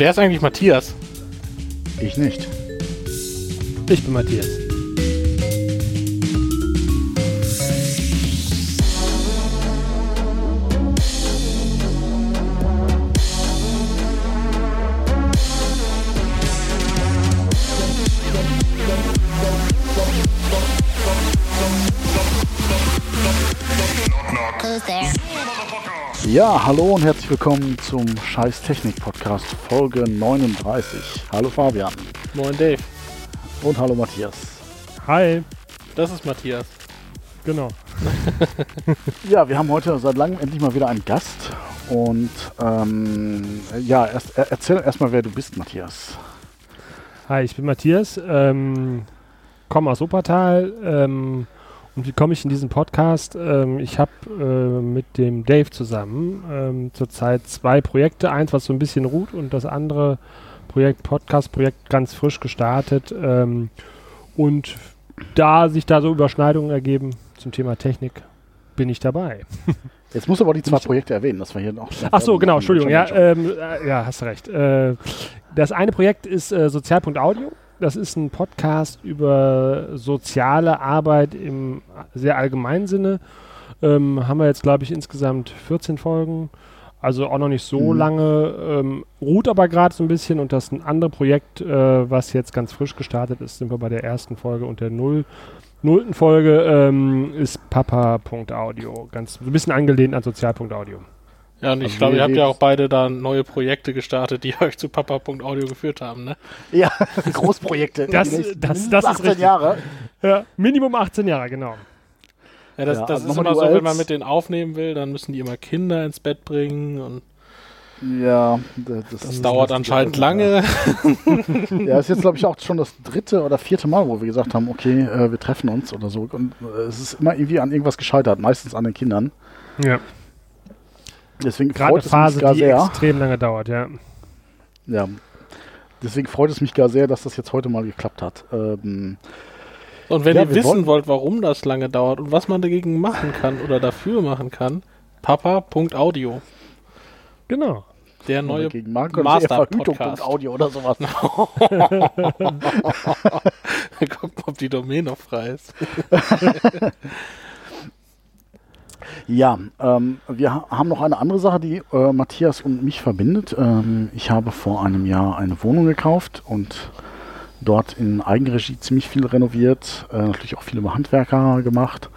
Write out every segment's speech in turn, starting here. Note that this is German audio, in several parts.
Wer ist eigentlich Matthias? Ich nicht. Ich bin Matthias. Ja, hallo und herzlich willkommen zum Scheiß Technik Podcast Folge 39. Hallo Fabian Moin Dave. und hallo Matthias. Hi. Das ist Matthias. Genau. Ja, wir haben heute seit langem endlich mal wieder einen Gast und ähm, ja, erst, er, erzähl erstmal, wer du bist, Matthias. Hi, ich bin Matthias, ähm, komme aus Wuppertal ähm, und wie komme ich in diesen Podcast? Ähm, ich habe äh, mit dem Dave zusammen ähm, zurzeit zwei Projekte, eins was so ein bisschen ruht und das andere Projekt, Podcast-Projekt ganz frisch gestartet ähm, und da sich da so Überschneidungen ergeben zum Thema Technik, bin ich dabei. Jetzt musst du aber die zwei Projekte erwähnen, dass wir hier noch. Ach so, genau, Entschuldigung. Ja, ähm, äh, ja hast recht. Äh, das eine Projekt ist äh, Sozial.audio. Das ist ein Podcast über soziale Arbeit im sehr allgemeinen Sinne. Ähm, haben wir jetzt, glaube ich, insgesamt 14 Folgen. Also auch noch nicht so Mhm. lange. Ähm, ruht aber gerade so ein bisschen. Und das ein andere Projekt, äh, was jetzt ganz frisch gestartet ist, sind wir bei der ersten Folge und der Null. Nullten Folge ähm, ist Papa.audio. Ganz so ein bisschen angelehnt an Sozial.audio. Ja, und ich Also glaube, ihr habt ja auch beide da neue Projekte gestartet, die euch zu Papa.audio geführt haben, ne? Ja, Großprojekte. Das- das- das ist 18 richtig. Jahre. Ja, Minimum 18 Jahre, genau. Ja, das, Ja, das also ist immer so, wenn man mit denen aufnehmen will, dann müssen die immer Kinder ins Bett bringen und Ja, das, das ist- dauert das- anscheinend ja. lange. Ja, ist jetzt, glaube ich, auch schon das dritte oder vierte Mal, wo wir gesagt haben, okay, äh, wir treffen uns oder so. Und äh, es ist immer irgendwie an irgendwas gescheitert, meistens an den Kindern. Ja. Deswegen Gerade eine freut es Phase, mich gar die sehr. extrem lange dauert, ja. Ja. Deswegen freut es mich gar sehr, dass das jetzt heute mal geklappt hat. Ähm, Und wenn Ja, ihr wissen wollt, warum das lange dauert und was man dagegen machen kann oder dafür machen kann, Papa.audio. Genau. Der neue Master-Podcast. Oder sowas. Guck mal, ob die Domain noch frei ist. Ja, ähm, wir ha haben noch eine andere Sache, die äh, Matthias und mich verbindet. Ähm, ich habe vor einem Jahr eine Wohnung gekauft und dort in Eigenregie ziemlich viel renoviert, äh, natürlich auch viele Handwerker gemacht.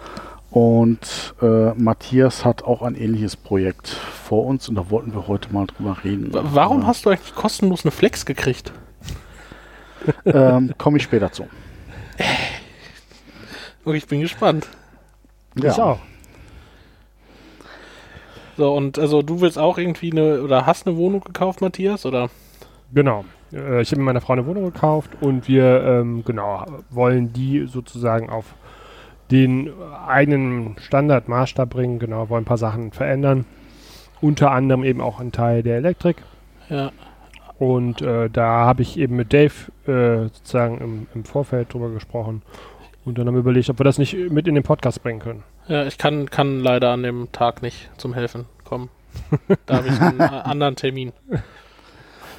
Und äh, Matthias hat auch ein ähnliches Projekt vor uns und da wollten wir heute mal drüber reden. Wa- Warum äh, hast du eigentlich kostenlos eine Flex gekriegt? ähm, Komme ich später zu. Ich bin gespannt. Ich auch. So, und also du willst auch irgendwie eine, oder hast eine Wohnung gekauft, Matthias, oder? Genau. Äh, ich habe mit meiner Frau eine Wohnung gekauft und wir, ähm, genau, wollen die sozusagen auf den eigenen Standard, Maßstab bringen. Genau, wollen ein paar Sachen verändern. Unter anderem eben auch ein Teil der Elektrik. Ja. Und äh, da habe ich eben mit Dave äh, sozusagen im, im Vorfeld drüber gesprochen. Und dann haben wir überlegt, ob wir das nicht mit in den Podcast bringen können. Ja, ich kann, kann leider an dem Tag nicht zum Helfen kommen. Da habe ich einen anderen Termin.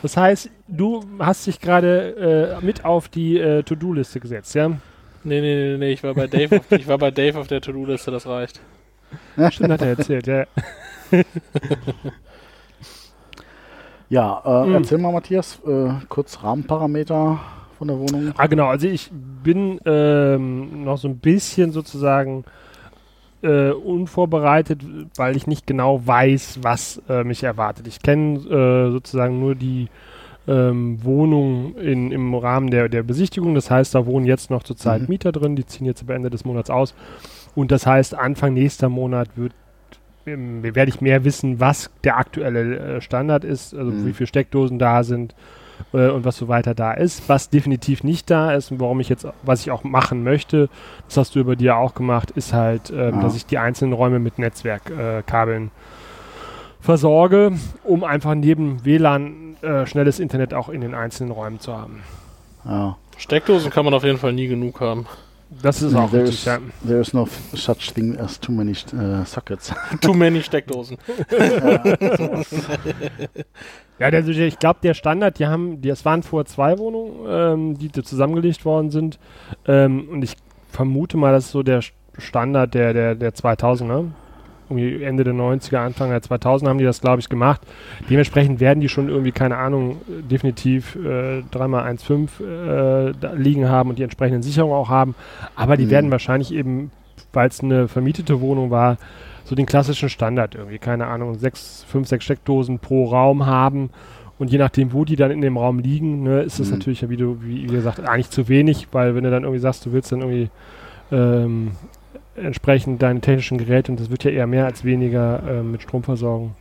Das heißt, du hast dich gerade äh, mit auf die äh, To-Do-Liste gesetzt, ja? Nee, nee, nee, nee, ich war bei Dave auf, ich war bei Dave auf der To-Do-Liste, das reicht. Stimmt, hat er erzählt, ja. Ja, äh, Mhm. erzähl mal, Matthias, äh, kurz Rahmenparameter von der Wohnung. Ah, genau. Also ich bin ähm, noch so ein bisschen sozusagen äh, unvorbereitet, weil ich nicht genau weiß, was äh, mich erwartet. Ich kenne äh, sozusagen nur die ähm, Wohnung in, im Rahmen der, der Besichtigung. Das heißt, da wohnen jetzt noch zurzeit Mhm. Mieter drin, die ziehen jetzt am Ende des Monats aus. Und das heißt, Anfang nächster Monat wird ähm, werde ich mehr wissen, was der aktuelle äh, Standard ist, also Mhm. wie viele Steckdosen da sind, äh, und was so weiter da ist. Was definitiv nicht da ist und warum ich jetzt, was ich auch machen möchte, das hast du über dir auch gemacht, ist halt, ähm, Ah. dass ich die einzelnen Räume mit Netzwerkkabeln äh, versorge, um einfach neben WLAN äh, schnelles Internet auch in den einzelnen Räumen zu haben. Ja. Steckdosen kann man auf jeden Fall nie genug haben. Das ist auch there, richtig, ja. there is no such thing as too many uh, sockets. Too many Steckdosen. Ja, der, ich glaube, der Standard, die haben, die, es waren vorher zwei Wohnungen, ähm, die da zusammengelegt worden sind. Ähm, und ich vermute mal, das ist so der Standard der, der, der 2000er. Irgendwie Ende der 90er, Anfang der 2000er haben die das, glaube ich, gemacht. Dementsprechend werden die schon irgendwie, keine Ahnung, definitiv äh, 3x1,5 äh, liegen haben und die entsprechenden Sicherungen auch haben. Aber die Mhm. werden wahrscheinlich eben, weil es eine vermietete Wohnung war, so den klassischen Standard irgendwie, keine Ahnung, sechs, fünf, sechs Steckdosen pro Raum haben. Und je nachdem, wo die dann in dem Raum liegen, ne, ist das Mhm. natürlich, wie du, wie gesagt, eigentlich zu wenig, weil wenn du dann irgendwie sagst, du willst dann irgendwie ähm, entsprechend deine technischen Geräte, und das wird ja eher mehr als weniger ähm, mit Strom versorgen.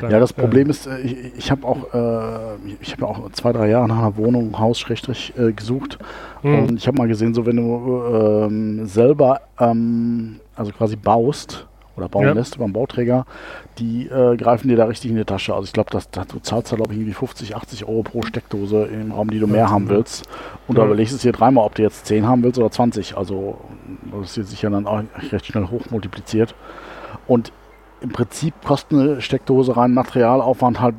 Dann, Ja, das äh, Problem ist, äh, ich, ich habe auch, äh, ich habe auch zwei, drei Jahre nach einer Wohnung, Haus, Schrägstrich äh, gesucht. mh, Und ich habe mal gesehen, so wenn du ähm, selber, ähm, also quasi baust oder bauen Ja. lässt beim Bauträger, die äh, greifen dir da richtig in die Tasche. Also ich glaube, das, das, du zahlst da glaube ich irgendwie 50, 80 Euro pro Steckdose im Raum, die du mehr haben willst. Und da überlegst du es dir dreimal, ob du jetzt 10 haben willst oder 20. Also das ist sich ja dann auch recht schnell hochmultipliziert. Und im Prinzip kostet eine Steckdose rein Materialaufwand halt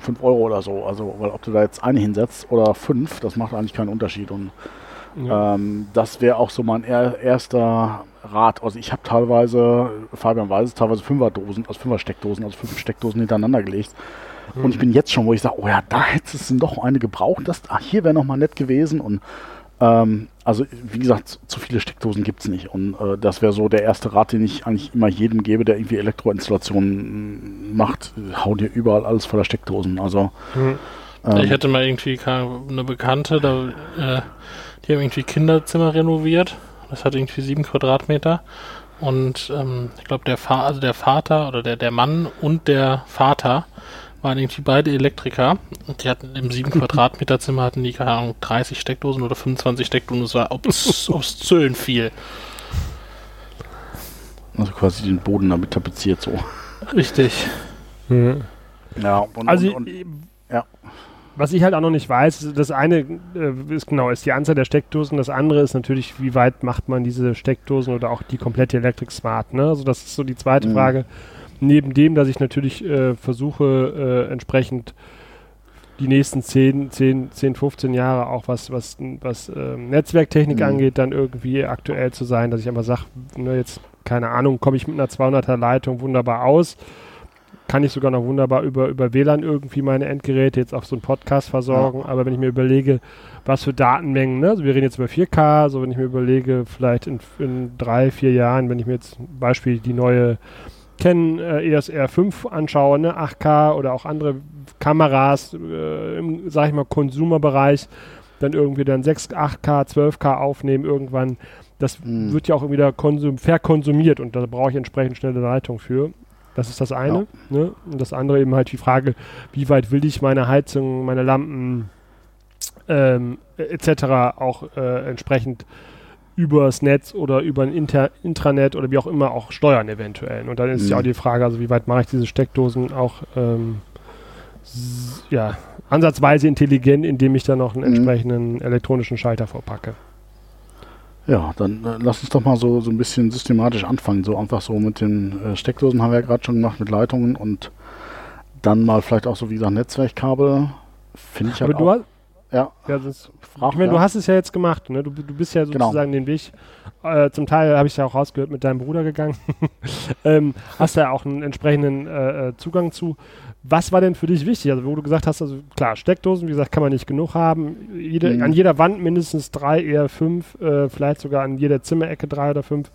5 Euro oder so. Also, weil ob du da jetzt eine hinsetzt oder fünf, das macht eigentlich keinen Unterschied. Und ja. ähm, das wäre auch so mein er erster Rat. Also ich habe teilweise, Fabian weiß es, teilweise Fünferdosen, also Fünfer-Steckdosen, also fünf Steckdosen hintereinander gelegt. Und ich bin jetzt schon, wo ich sage, oh ja, da hättest du doch eine gebraucht. Das, ach, hier wäre noch mal nett gewesen. Und ähm, also wie gesagt, zu viele Steckdosen gibt es nicht. Und äh, das wäre so der erste Rat, den ich eigentlich immer jedem gebe, der irgendwie Elektroinstallationen mm, macht. Hau dir überall alles voller Steckdosen. Also Mhm. ähm, Ich hatte mal irgendwie eine Bekannte, da, äh, die haben irgendwie Kinderzimmer renoviert. Das hat irgendwie sieben Quadratmeter. Und ähm, ich glaube, der, Fa also der Vater oder der, der Mann und der Vater waren irgendwie beide Elektriker. Und die hatten im sieben Quadratmeter Zimmer hatten die, keine Ahnung, 30 Steckdosen oder 25 Steckdosen. Das war obs obszön viel. also quasi den Boden damit tapeziert so. Richtig. Mhm. Ja, und, Also, und, und, ja. Was ich halt auch noch nicht weiß, das eine äh, ist genau, ist die Anzahl der Steckdosen, das andere ist natürlich, wie weit macht man diese Steckdosen oder auch die komplette Electric Smart, ne? Also das ist so die zweite Mhm. Frage. Neben dem, dass ich natürlich äh, versuche, äh, entsprechend die nächsten 10, 10, 10, 15 Jahre auch was, was, was ähm, Netzwerktechnik Mhm. angeht, dann irgendwie aktuell zu sein, dass ich einfach sage, ne, jetzt, keine Ahnung, komme ich mit einer 200er Leitung wunderbar aus, kann ich sogar noch wunderbar über, über WLAN irgendwie meine Endgeräte jetzt auf so einen Podcast versorgen. Aber wenn ich mir überlege, was für Datenmengen, ne? also wir reden jetzt über 4K, also wenn ich mir überlege, vielleicht in, in drei, vier Jahren, wenn ich mir jetzt zum Beispiel die neue Canon äh, ESR 5 anschaue, ne? 8K oder auch andere Kameras äh, im, sag ich mal, Konsumerbereich, dann irgendwie dann 6, 8K, 12K aufnehmen irgendwann. Das Mhm. wird ja auch wieder konsum verkonsumiert und da brauche ich entsprechend schnelle Leitung für. Das ist das eine. Ne? Und das andere eben halt die Frage, wie weit will ich meine Heizung, meine Lampen ähm, etc. auch äh, entsprechend übers Netz oder über ein Inter Intranet oder wie auch immer auch steuern eventuell. Und dann ist ja Mhm. auch die Frage, also wie weit mache ich diese Steckdosen auch ähm, ja, ansatzweise intelligent, indem ich dann noch einen Mhm. entsprechenden elektronischen Schalter vorpacke. Ja, dann äh, lass uns doch mal so, so ein bisschen systematisch anfangen. So einfach so mit den äh, Steckdosen haben wir ja gerade schon gemacht, mit Leitungen und dann mal vielleicht auch so wie gesagt Netzwerkkabel. Finde ich halt Aber du auch. hast, Ja, ja, das, frag ich meine, ja. du hast es ja jetzt gemacht, ne? Du, du bist ja Genau. sozusagen den Weg. Äh, zum Teil habe ich ja auch rausgehört mit deinem Bruder gegangen. ähm, hast ja auch einen entsprechenden äh, äh, Zugang zu. Was war denn für dich wichtig? Also, wo du gesagt hast, also klar, Steckdosen, wie gesagt, kann man nicht genug haben. Jede, Mhm. An jeder Wand mindestens drei, eher fünf, äh, vielleicht sogar an jeder Zimmerecke drei oder fünf.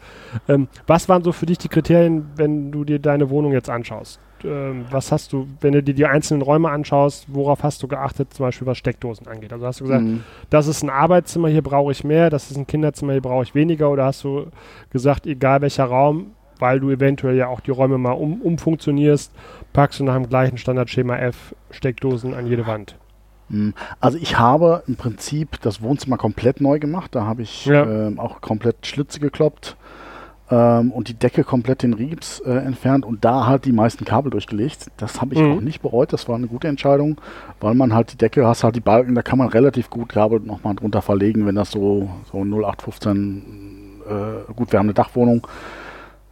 Ähm, was waren so für dich die Kriterien, wenn du dir deine Wohnung jetzt anschaust? Ähm, was hast du, wenn du dir die einzelnen Räume anschaust, worauf hast du geachtet, zum Beispiel was Steckdosen angeht? Also hast du gesagt, Mhm. das ist ein Arbeitszimmer, hier brauche ich mehr, das ist ein Kinderzimmer, hier brauche ich weniger? Oder hast du gesagt, egal welcher Raum, weil du eventuell ja auch die Räume mal um, umfunktionierst, packst du nach dem gleichen Standardschema F Steckdosen an jede Wand? Mhm. Also ich habe im Prinzip das Wohnzimmer komplett neu gemacht. Da habe ich Ja. ähm, auch komplett Schlitze gekloppt. ähm, und die Decke komplett den Riebs äh, entfernt und da halt die meisten Kabel durchgelegt. Das habe ich Mhm. auch nicht bereut, das war eine gute Entscheidung, weil man halt die Decke, hast halt die Balken, da kann man relativ gut Kabel nochmal drunter verlegen, wenn das so, so 0815, äh, gut, wir haben eine Dachwohnung,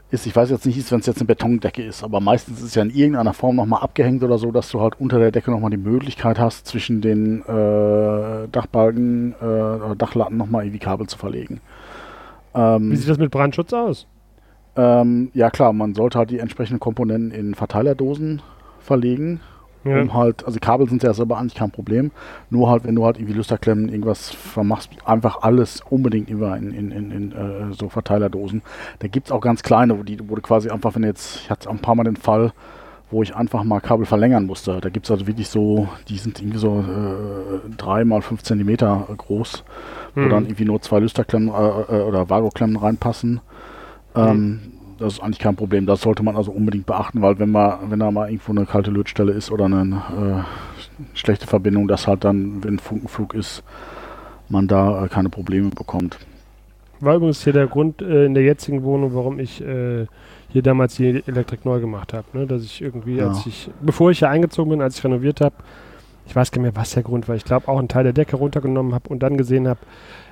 ist, ich weiß jetzt nicht, wenn es jetzt eine Betondecke ist, aber meistens ist es ja in irgendeiner Form nochmal abgehängt oder so, dass du halt unter der Decke nochmal die Möglichkeit hast, zwischen den äh, Dachbalken äh, oder Dachlatten nochmal irgendwie Kabel zu verlegen. Ähm, Wie sieht das mit Brandschutz aus? ähm, ja klar, man sollte halt die entsprechenden Komponenten in Verteilerdosen verlegen, Ja. um halt, also Kabel sind ja selber eigentlich kein Problem, nur halt, wenn du halt irgendwie Lüsterklemmen, irgendwas vermachst, einfach alles unbedingt immer in, in, in, in äh, so Verteilerdosen. Da gibt es auch ganz kleine, wo, die, wo du quasi einfach, wenn jetzt, ich hatte ein paar Mal den Fall, wo ich einfach mal Kabel verlängern musste. Da gibt es also wirklich so, die sind irgendwie so äh, 3 mal 5 Zentimeter groß, wo Hm. dann irgendwie nur zwei Lüsterklemmen äh, äh, oder Vago-Klemmen reinpassen. Ähm, Das ist eigentlich kein Problem. Das sollte man also unbedingt beachten, weil wenn man, wenn da mal irgendwo eine kalte Lötstelle ist oder eine äh, schlechte Verbindung, dass halt dann, wenn Funkenflug ist, man da äh, keine Probleme bekommt. War übrigens hier der Grund äh, in der jetzigen Wohnung, warum ich äh, hier damals die Elektrik neu gemacht habe. Ne? Dass ich irgendwie, Ja. als ich, bevor ich hier eingezogen bin, als ich renoviert habe, ich weiß gar nicht mehr, was der Grund war. Ich glaube, auch einen Teil der Decke runtergenommen habe und dann gesehen habe,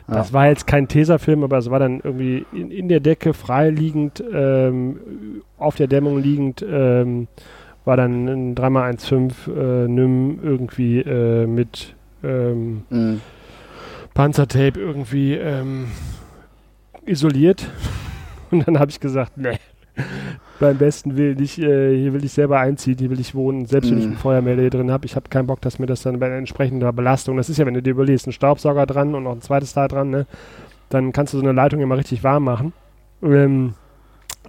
das war jetzt kein Tesafilm, aber es war dann irgendwie in, in der Decke freiliegend, ähm, auf der Dämmung liegend, ähm, war dann ein 3x1,5 äh, NIM irgendwie äh, mit ähm, Mhm. Panzertape irgendwie ähm, isoliert. Und dann habe ich gesagt, nee, beim besten Willen, ich, äh, hier will ich selber einziehen, hier will ich wohnen, selbst wenn ich Mhm. einen Feuermelder hier drin habe, ich habe keinen Bock, dass mir das dann bei entsprechender Belastung, das ist ja, wenn du dir überlegst, ein Staubsauger dran und noch ein zweites Teil dran, ne, dann kannst du so eine Leitung immer richtig warm machen. Ähm,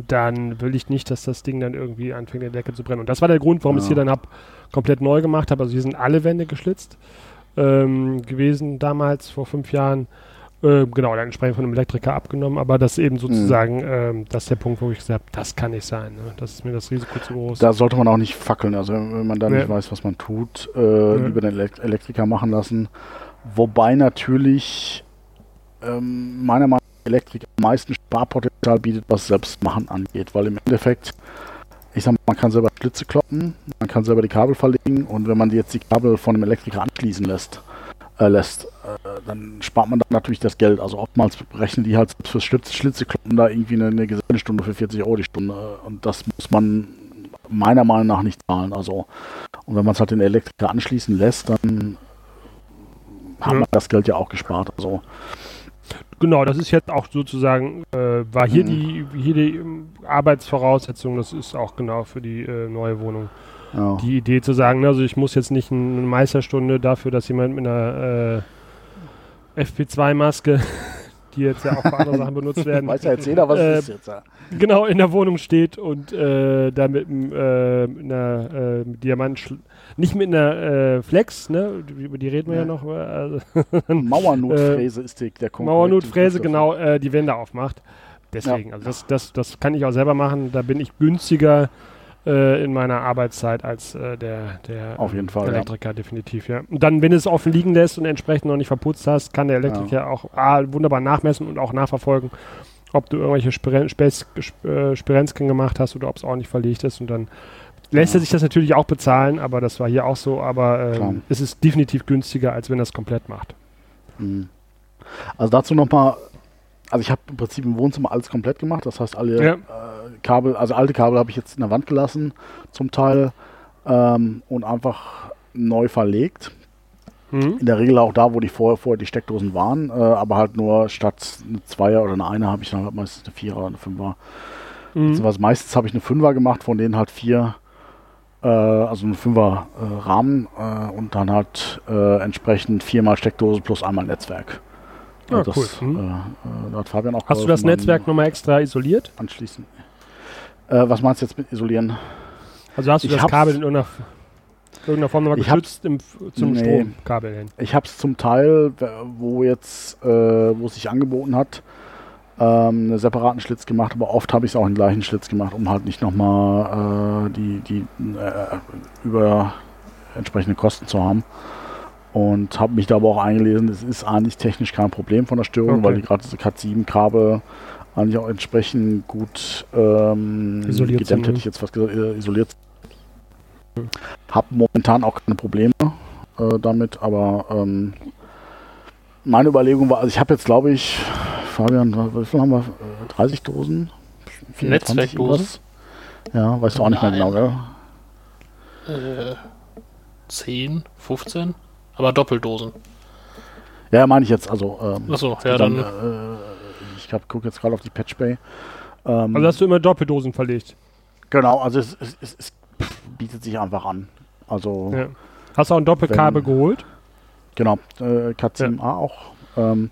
dann will ich nicht, dass das Ding dann irgendwie anfängt, in der Decke zu brennen. Und das war der Grund, warum ich es Ja. hier dann hab, komplett neu gemacht habe. Also hier sind alle Wände geschlitzt ähm, gewesen damals, vor fünf Jahren. Ähm, genau, dann entsprechend von einem Elektriker abgenommen. Aber das eben sozusagen, ähm, das ist der Punkt, wo ich gesagt habe, das kann nicht sein. Ne? Das ist mir das Risiko zu groß. Da sollte man auch nicht fackeln. Also wenn man da Ja. nicht weiß, was man tut, äh, lieber den Elekt Elektriker machen lassen. Wobei natürlich ähm, meiner Meinung nach Elektrik am meisten Sparpotenzial bietet, was Selbstmachen angeht. Weil im Endeffekt, ich sag mal, man kann selber Schlitze kloppen, man kann selber die Kabel verlegen und wenn man jetzt die Kabel von einem Elektriker anschließen lässt, äh, lässt, äh, dann spart man da natürlich das Geld. Also oftmals rechnen die halt fürs Schlitz, Schlitzekloppen da irgendwie eine, eine Gesamtstunde für 40 Euro die Stunde. Und das muss man meiner Meinung nach nicht zahlen. Also, und wenn man es halt den Elektriker anschließen lässt, dann hat Ja. man das Geld ja auch gespart. Also, Genau, das ist jetzt auch sozusagen, äh, war hier Mhm. die, hier die ähm, Arbeitsvoraussetzung, das ist auch genau für die äh, neue Wohnung. Ja. Die Idee zu sagen, also ich muss jetzt nicht eine Meisterstunde dafür, dass jemand mit einer äh, FP2-Maske, die jetzt ja auch für andere Sachen benutzt werden, Weiß ja jetzt jeder, was Äh, ist jetzt. Ja. genau in der Wohnung steht und äh, da mit, äh, mit einer äh, Diamant, nicht mit einer äh, Flex, ne, über die reden wir ja, Ja. noch, äh, also Mauernotfräse ist die, der korrekte Mauernotfräse genau die Wände aufmacht. Deswegen, also das, das, das kann ich auch selber machen. Da bin ich günstiger äh, in meiner Arbeitszeit als äh, der, der Auf jeden Fall, ja. Elektriker, definitiv, ja. Und dann, wenn du es offen liegen lässt und entsprechend noch nicht verputzt hast, kann der Elektriker auch A, wunderbar nachmessen und auch nachverfolgen, ob du irgendwelche äh, Spirenzken gemacht hast oder ob es ordentlich verlegt ist. Und dann lässt Ja. er sich das natürlich auch bezahlen, aber das war hier auch so. Aber ähm, es ist definitiv günstiger, als wenn er es komplett macht. Mhm. Also dazu nochmal, also ich habe im Prinzip im Wohnzimmer alles komplett gemacht, das heißt alle Ja. äh, Kabel, also alte Kabel habe ich jetzt in der Wand gelassen zum Teil ähm, und einfach neu verlegt. Mhm. In der Regel auch da, wo die vorher, vorher die Steckdosen waren, äh, aber halt nur statt eine Zweier oder eine Einer habe ich dann halt meistens eine Vierer oder eine Fünfer. Mhm. Beziehungsweise meistens habe ich eine Fünfer gemacht, von denen halt vier, äh, also eine Fünfer äh, Rahmen äh, und dann halt äh, entsprechend viermal Steckdose plus einmal Netzwerk. Ja, Also das, cool. Mhm. äh, äh, da hat Fabian auch Hast du das Netzwerk nochmal extra isoliert? Anschließen. Äh, was meinst du jetzt mit isolieren? Also hast du Ich das Kabel in irgendeiner, irgendeiner Form nochmal geschützt im, zum Nee. Stromkabel hin? Ich habe es zum Teil, wo jetzt, äh, wo es sich angeboten hat, ähm, einen separaten Schlitz gemacht, aber oft habe ich es auch im gleichen Schlitz gemacht, um halt nicht nochmal äh, die, die äh, über entsprechende Kosten zu haben. Und habe mich da aber auch eingelesen, es ist eigentlich technisch kein Problem von der Störung, Okay. weil die gerade diese Cat 7 Kabel eigentlich auch entsprechend gut ähm, Isoliert gedämmt, sind, hätte ich jetzt fast gesagt, äh, isoliert. Hab momentan auch keine Probleme äh, damit, aber ähm, meine Überlegung war, also ich habe jetzt glaube ich, Fabian, wie viel haben wir? Äh, 30 Dosen? 24 Netzwerkdosen? Ja, weißt du auch nicht mehr genau, gell? Äh, 10, 15? Aber Doppeldosen. Ja, meine ich jetzt, also ähm, Achso, ja, dann, dann. äh, ich gucke jetzt gerade auf die Patchbay. Ähm, Also hast du immer Doppeldosen verlegt. genau, also es, es, es, es bietet sich einfach an. Also Ja. Hast du auch ein Doppelkabel Wenn- geholt? genau, äh, K7A auch. Ähm,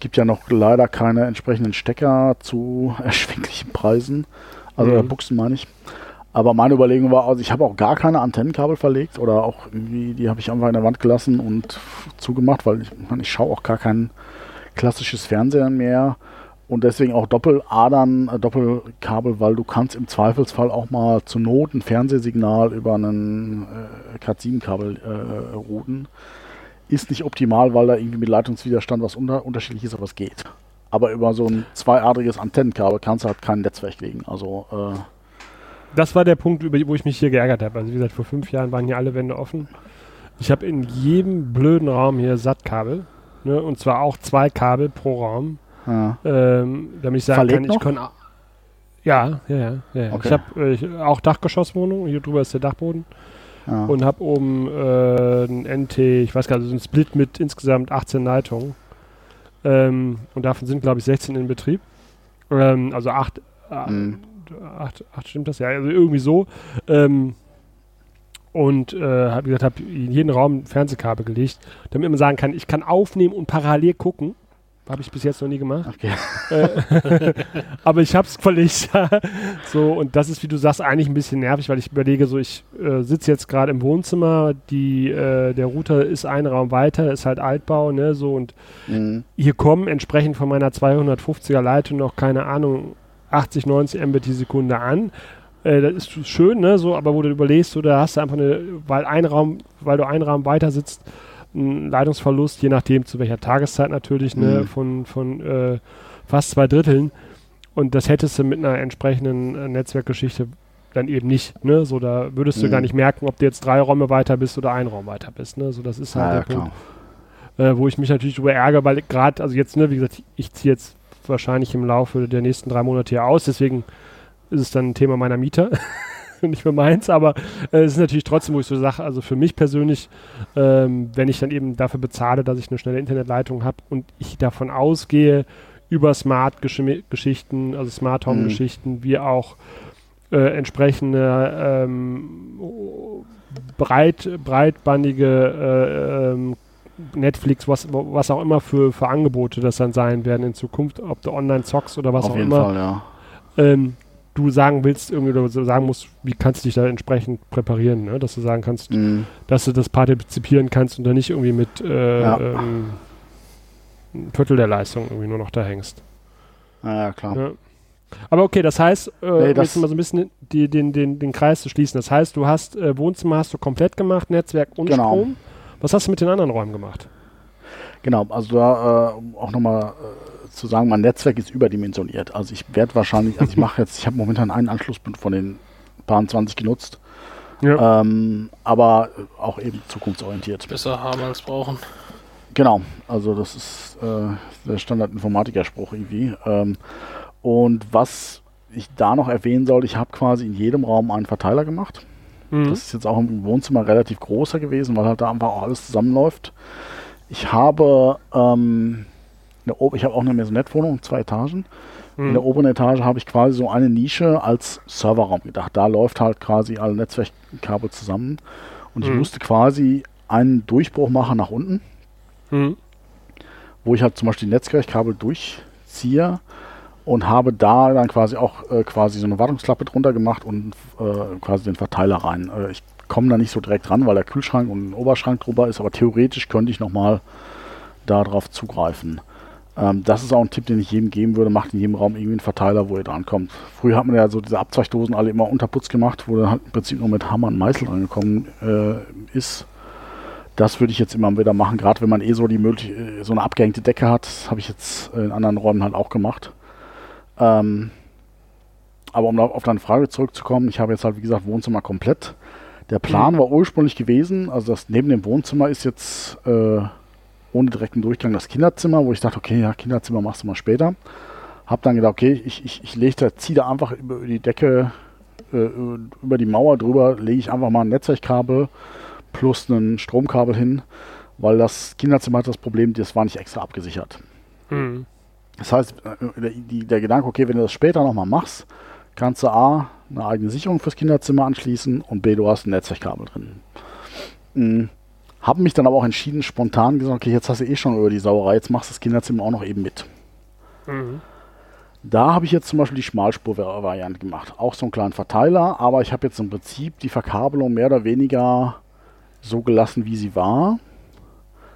gibt ja noch leider keine entsprechenden Stecker zu erschwinglichen Preisen. Also Mhm. äh, Buchsen meine ich. Aber meine Überlegung war, also ich habe auch gar keine Antennenkabel verlegt oder auch irgendwie, die habe ich einfach in der Wand gelassen und zugemacht, weil ich, ich, schaue auch gar kein klassisches Fernsehen mehr und deswegen auch Doppeladern, äh, Doppelkabel, weil du kannst im Zweifelsfall auch mal zur Not ein Fernsehsignal über einen äh, Cat7-Kabel äh, routen. Ist nicht optimal, weil da irgendwie mit Leitungswiderstand was unter, unterschiedlich ist, aber es geht. Aber über so ein zweiadriges Antennenkabel kannst du halt kein Netzwerk legen. Also äh, Das war der Punkt, über, wo ich mich hier geärgert habe. Also wie gesagt, vor fünf Jahren waren hier alle Wände offen. Ich habe in jedem blöden Raum hier Sattkabel. Ne? Und zwar auch zwei Kabel pro Raum. ja. Ähm, damit ich sagen Verlegt kann, ich noch? kann. Ja, ja, ja. ja. Okay. Ich habe äh, auch Dachgeschosswohnung. Hier drüber ist der Dachboden. Ja. Und habe oben äh, ein NT, ich weiß gar nicht, so ein Split mit insgesamt 18 Leitungen. Ähm, und davon sind, glaube ich, 16 in Betrieb. Ähm, also 8, Mhm. acht, acht stimmt das ja, also irgendwie so. Ähm, und äh, hab, wie gesagt, habe in jeden Raum ein Fernsehkabel gelegt, damit man sagen kann, ich kann aufnehmen und parallel gucken. Habe ich bis jetzt noch nie gemacht. Okay. Äh, aber ich habe es verlegt. so, und das ist, wie du sagst, eigentlich ein bisschen nervig, weil ich überlege, so ich äh, sitze jetzt gerade im Wohnzimmer, die, äh, der Router ist ein Raum weiter, ist halt Altbau, ne, so und Mhm. hier kommen entsprechend von meiner 250er Leitung noch, keine Ahnung, 80, 90 Mbit die Sekunde an. Äh, das ist schön, ne, so, aber wo du überlegst, so, da hast du einfach eine, weil ein Raum, weil du einen Raum weiter sitzt, einen Leitungsverlust, je nachdem zu welcher Tageszeit natürlich, ne, Mhm. von, von äh, fast zwei Dritteln. Und das hättest du mit einer entsprechenden äh, Netzwerkgeschichte dann eben nicht, ne, so, da würdest du Mhm. gar nicht merken, ob du jetzt drei Räume weiter bist oder ein Raum weiter bist, ne, so, das ist halt Ja, der ja, Punkt klar. äh, wo ich mich natürlich darüber ärgere, weil gerade, also jetzt, ne, wie gesagt, ich ziehe jetzt wahrscheinlich im Laufe der nächsten drei Monate hier aus, deswegen ist es dann ein Thema meiner Mieter, nicht mehr meins, aber äh, es ist natürlich trotzdem, wo ich so sage, also für mich persönlich, ähm, wenn ich dann eben dafür bezahle, dass ich eine schnelle Internetleitung habe und ich davon ausgehe, über Smart-Geschichten, also Smart Home-Geschichten, wie auch äh, entsprechende ähm, breit, breitbandige äh, ähm, Netflix, was, was auch immer für, für Angebote das dann sein werden in Zukunft, ob du online zockst oder was Auf auch jeden immer, Fall, ja. ähm, du sagen willst, irgendwie oder sagen musst, wie kannst du dich da entsprechend präparieren, ne? dass du sagen kannst, Mhm. dass du das partizipieren kannst und dann nicht irgendwie mit äh, Ja. ähm, ein Viertel der Leistung irgendwie nur noch da hängst. Ja, klar. Ja. Aber okay, das heißt, äh, um das- jetzt mal so ein bisschen die, den, den, den Kreis zu schließen. Das heißt, du hast äh, Wohnzimmer hast du komplett gemacht, Netzwerk und Genau. Strom. Was hast du mit den anderen Räumen gemacht? Genau, also da äh, um auch nochmal äh, zu sagen, mein Netzwerk ist überdimensioniert. Also ich werde wahrscheinlich, also ich mache jetzt, ich habe momentan einen Anschluss von den paar 20 genutzt, Ja. ähm, aber auch eben zukunftsorientiert. Besser haben als brauchen. Genau, also das ist äh, der Standard-Informatiker-Spruch irgendwie. Ähm, und was ich da noch erwähnen soll, ich habe quasi in jedem Raum einen Verteiler gemacht. Mhm. Das ist jetzt auch im Wohnzimmer relativ großer gewesen, weil halt da einfach auch alles zusammenläuft. Ich habe, ähm, ich habe auch eine Maisonette-Wohnung, zwei Etagen. In der Mhm. oberen Etage habe ich quasi so eine Nische als Serverraum gedacht. Da läuft halt quasi alle Netzwerkkabel zusammen. Und ich Mhm. musste quasi einen Durchbruch machen nach unten, Mhm. wo ich halt zum Beispiel die Netzwerkkabel durchziehe und habe da dann quasi auch äh, quasi so eine Wartungsklappe drunter gemacht und äh, quasi den Verteiler rein. Äh, ich komme da nicht so direkt ran, weil der Kühlschrank und ein Oberschrank drüber ist, aber theoretisch könnte ich nochmal darauf zugreifen. Ähm, das ist auch ein Tipp, den ich jedem geben würde. Macht in jedem Raum irgendwie einen Verteiler, wo ihr drankommt. Früher hat man ja so diese Abzweigdosen alle immer unterputz gemacht, wo dann halt im Prinzip nur mit Hammer und Meißel rangekommen äh, ist. Das würde ich jetzt immer wieder machen, gerade wenn man eh so die möglich äh, so eine abgehängte Decke hat. Das habe ich jetzt in anderen Räumen halt auch gemacht. Ähm, aber um auf deine Frage zurückzukommen, ich habe jetzt halt, wie gesagt, Wohnzimmer komplett. Der Plan war ursprünglich gewesen, also das neben dem Wohnzimmer ist jetzt äh, ohne direkten Durchgang das Kinderzimmer, wo ich dachte, okay, ja, Kinderzimmer machst du mal später. Hab dann gedacht, okay, ich, ich, ich lege da, ziehe da einfach über die Decke, äh, über die Mauer drüber, lege ich einfach mal ein Netzwerkkabel plus ein Stromkabel hin, weil das Kinderzimmer hat das Problem, das war nicht extra abgesichert. Mhm. Das heißt, äh, der, der Gedanke, okay, wenn du das später nochmal machst, kannst du A, eine eigene Sicherung fürs Kinderzimmer anschließen und B, du hast ein Netzwerkkabel drin. Mhm. Habe mich dann aber auch entschieden, spontan gesagt, okay, jetzt hast du eh schon über die Sauerei, jetzt machst du das Kinderzimmer auch noch eben mit. Mhm. Da habe ich jetzt zum Beispiel die Schmalspur-Variante gemacht. Auch so einen kleinen Verteiler, aber ich habe jetzt im Prinzip die Verkabelung mehr oder weniger so gelassen, wie sie war.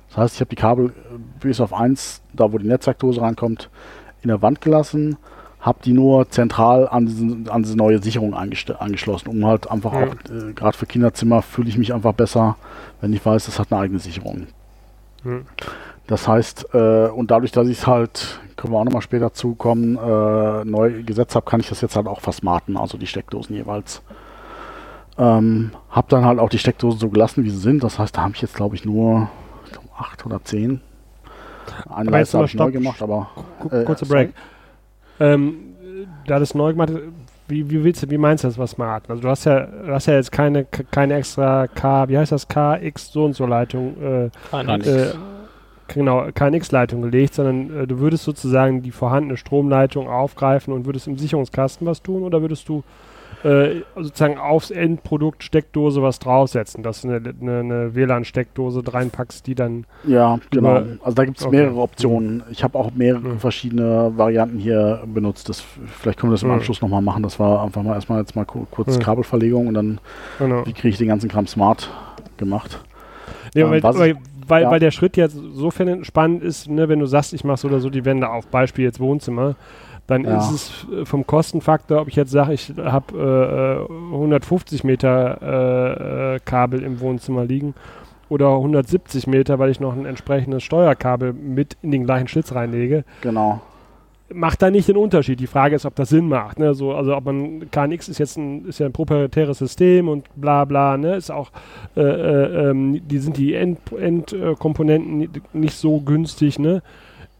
Das heißt, ich habe die Kabel äh, bis auf eins, da wo die Netzwerkdose reinkommt, in der Wand gelassen habe die nur zentral an, diesen, an diese neue Sicherung angeschlossen, um halt einfach ja. auch, äh, gerade für Kinderzimmer fühle ich mich einfach besser, wenn ich weiß, das hat eine eigene Sicherung. Ja. Das heißt, äh, und dadurch, dass ich es halt, können wir auch nochmal später zukommen, äh, neu gesetzt habe, kann ich das jetzt halt auch versmarten, also die Steckdosen jeweils. Ähm, habe dann halt auch die Steckdosen so gelassen, wie sie sind. Das heißt, da habe ich jetzt, glaube ich, nur glaub, acht oder zehn. Eine Leiste habe ich neu gemacht, aber. Äh, kurzer Break. Sorry. Ähm, da das neu gemacht wie, wie willst du, wie meinst du das, was smart? Also du hast ja, du hast ja jetzt keine, keine extra K, wie heißt das, KX so und so Leitung, äh, äh, genau, KNX-Leitung gelegt, sondern äh, du würdest sozusagen die vorhandene Stromleitung aufgreifen und würdest im Sicherungskasten was tun oder würdest du äh, sozusagen aufs Endprodukt Steckdose was draufsetzen, dass du eine, eine, eine WLAN-Steckdose reinpackst, die dann. Ja, genau. Also da gibt es okay. mehrere Optionen. Ich habe auch mehrere mhm. verschiedene Varianten hier benutzt. Das, vielleicht können wir das im mhm. Anschluss nochmal machen. Das war einfach mal erstmal jetzt mal kurz mhm. Kabelverlegung und dann, genau. wie kriege ich den ganzen Kram smart gemacht. Ja, ähm, weil, weil, ja. weil, der Schritt jetzt sofern spannend ist, ne, wenn du sagst, ich mache so oder so die Wände auf, Beispiel jetzt Wohnzimmer, dann ja. ist es äh, vom Kostenfaktor, ob ich jetzt sage, ich habe äh, 150 Meter äh, äh, Kabel im Wohnzimmer liegen oder 170 Meter, weil ich noch ein entsprechendes Steuerkabel mit in den gleichen Schlitz reinlege. Genau. Macht da nicht den Unterschied. Die Frage ist, ob das Sinn macht. Ne? So, also ob man KNX ist jetzt ein, ist ja ein proprietäres System und bla bla, ne? Ist auch, äh, äh, ähm, die sind die Endkomponenten End, nicht so günstig, ne?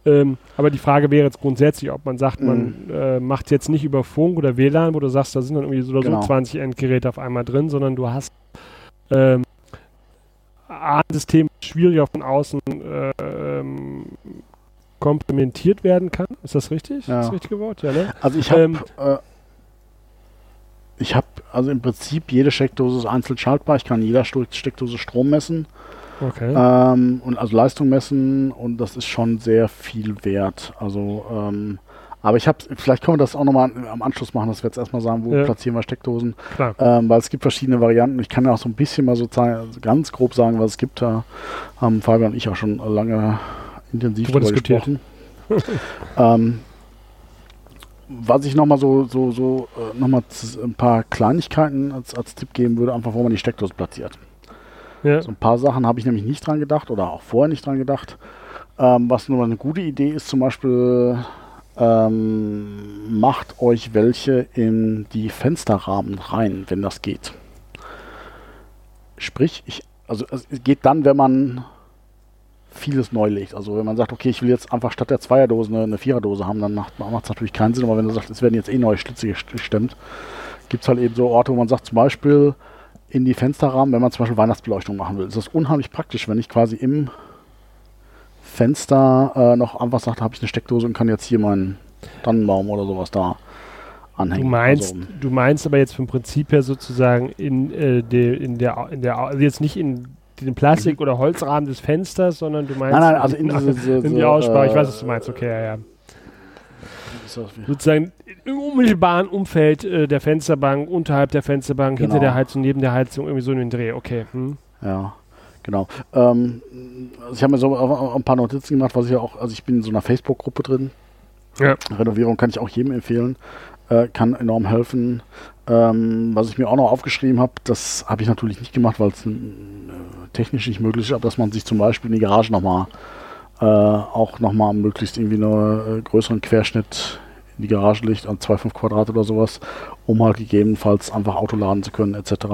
Ähm, aber die Frage wäre jetzt grundsätzlich, ob man sagt, man mhm. äh, macht jetzt nicht über Funk oder WLAN, wo du sagst, da sind dann irgendwie so oder genau. so 20 Endgeräte auf einmal drin, sondern du hast ähm, ein System, das schwierig auf von außen äh, ähm, komplementiert werden kann. Ist das richtig? Ja. Ist das richtige Wort? Ja, ne? Also ich habe ähm, äh, ich habe also im Prinzip jede Steckdose ist einzeln schaltbar. Ich kann jeder Steckdose Strom messen. Okay. Ähm, und also Leistung messen und das ist schon sehr viel wert. Also, ähm, aber ich habe, vielleicht können wir das auch nochmal am Anschluss machen, dass wir jetzt erstmal sagen, wo ja. platzieren wir Steckdosen. Ähm, weil es gibt verschiedene Varianten. Ich kann ja auch so ein bisschen mal so ganz grob sagen, was es gibt. Da haben Fabian und ich auch schon lange intensiv drüber gesprochen. ähm, was ich nochmal so, so, so äh, nochmal ein paar Kleinigkeiten als, als Tipp geben würde, einfach wo man die Steckdose platziert. Ja. So ein paar Sachen habe ich nämlich nicht dran gedacht oder auch vorher nicht dran gedacht. Ähm, was nur eine gute Idee ist, zum Beispiel ähm, macht euch welche in die Fensterrahmen rein, wenn das geht. Sprich, ich, also es geht dann, wenn man vieles neu legt. Also wenn man sagt, okay, ich will jetzt einfach statt der Zweierdose eine, eine Viererdose haben, dann macht es natürlich keinen Sinn. Aber wenn du sagst, es werden jetzt eh neue Schlitze gestemmt, gibt es halt eben so Orte, wo man sagt, zum Beispiel, in die Fensterrahmen, wenn man zum Beispiel Weihnachtsbeleuchtung machen will. Das ist unheimlich praktisch, wenn ich quasi im Fenster äh, noch einfach da habe ich eine Steckdose und kann jetzt hier meinen Tannenbaum oder sowas da anhängen. Du meinst, also, du meinst aber jetzt vom Prinzip her sozusagen in, äh, de, in der, in der, also jetzt nicht in den Plastik- oder Holzrahmen des Fensters, sondern du meinst nein, nein, also in, in, diese, in die Aussprache. ich weiß, was du meinst. Okay, ja, ja. Sozusagen im unmittelbaren Umfeld äh, der Fensterbank, unterhalb der Fensterbank, genau. hinter der Heizung, neben der Heizung, irgendwie so in den Dreh. Okay. Hm. Ja, genau. Ähm, also ich habe mir so ein paar Notizen gemacht, was ich auch, also ich bin in so einer Facebook-Gruppe drin. Ja. Renovierung kann ich auch jedem empfehlen. Äh, kann enorm helfen. Ähm, was ich mir auch noch aufgeschrieben habe, das habe ich natürlich nicht gemacht, weil es äh, technisch nicht möglich ist, aber dass man sich zum Beispiel in die Garage nochmal äh, auch nochmal möglichst irgendwie einen äh, größeren Querschnitt die Garage liegt, an 2,5 Quadrat oder sowas, um halt gegebenenfalls einfach Auto laden zu können, etc.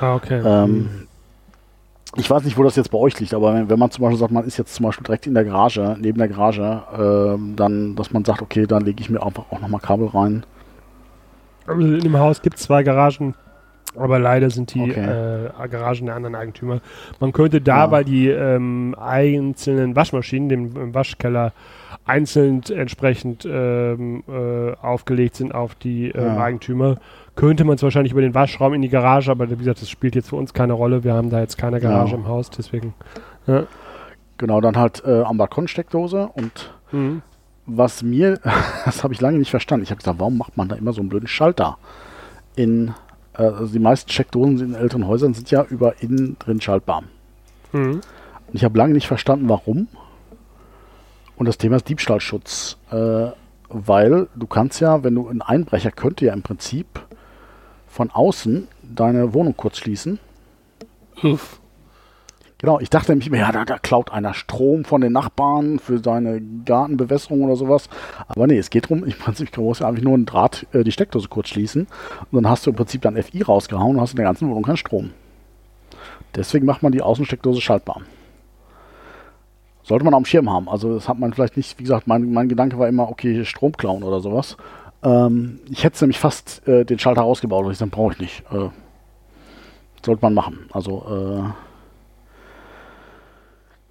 Ah, okay. Ähm, Mhm. ich weiß nicht, wo das jetzt bei euch liegt, aber wenn, wenn man zum Beispiel sagt, man ist jetzt zum Beispiel direkt in der Garage, neben der Garage, ähm, dann, dass man sagt, okay, dann lege ich mir einfach auch nochmal Kabel rein. Also in dem Haus gibt es zwei Garagen, aber leider sind die Okay. äh, Garagen der anderen Eigentümer. Man könnte da, Ja. weil die ähm, einzelnen Waschmaschinen, dem im Waschkeller, einzeln entsprechend ähm, äh, aufgelegt sind auf die ähm, Ja. Eigentümer, könnte man es wahrscheinlich über den Waschraum in die Garage, aber wie gesagt, das spielt jetzt für uns keine Rolle. Wir haben da jetzt keine Garage Ja. im Haus, deswegen. Genau, dann halt äh, am Balkon Steckdose und Mhm. was mir, das habe ich lange nicht verstanden. Ich habe gesagt, warum macht man da immer so einen blöden Schalter? In, äh, also die meisten Steckdosen in älteren Häusern sind ja über innen drin schaltbar. Mhm. Und ich habe lange nicht verstanden, warum. Und das Thema ist Diebstahlschutz. Äh, weil du kannst ja, wenn du ein Einbrecher könnte ja im Prinzip von außen deine Wohnung kurz schließen. Uff. Genau, ich dachte nämlich ja, da, da klaut einer Strom von den Nachbarn für seine Gartenbewässerung oder sowas. Aber nee, es geht darum, im Prinzip musst ja einfach nur einen Draht, äh, die Steckdose kurz schließen. Und dann hast du im Prinzip dann FI rausgehauen und hast in der ganzen Wohnung keinen Strom. Deswegen macht man die Außensteckdose schaltbar. Sollte man auf dem Schirm haben. Also das hat man vielleicht nicht, wie gesagt, mein, mein Gedanke war immer, okay, Strom klauen oder sowas. Ähm, ich hätte nämlich fast äh, den Schalter rausgebaut, aber ich dann brauche ich nicht. Äh, sollte man machen. Also äh,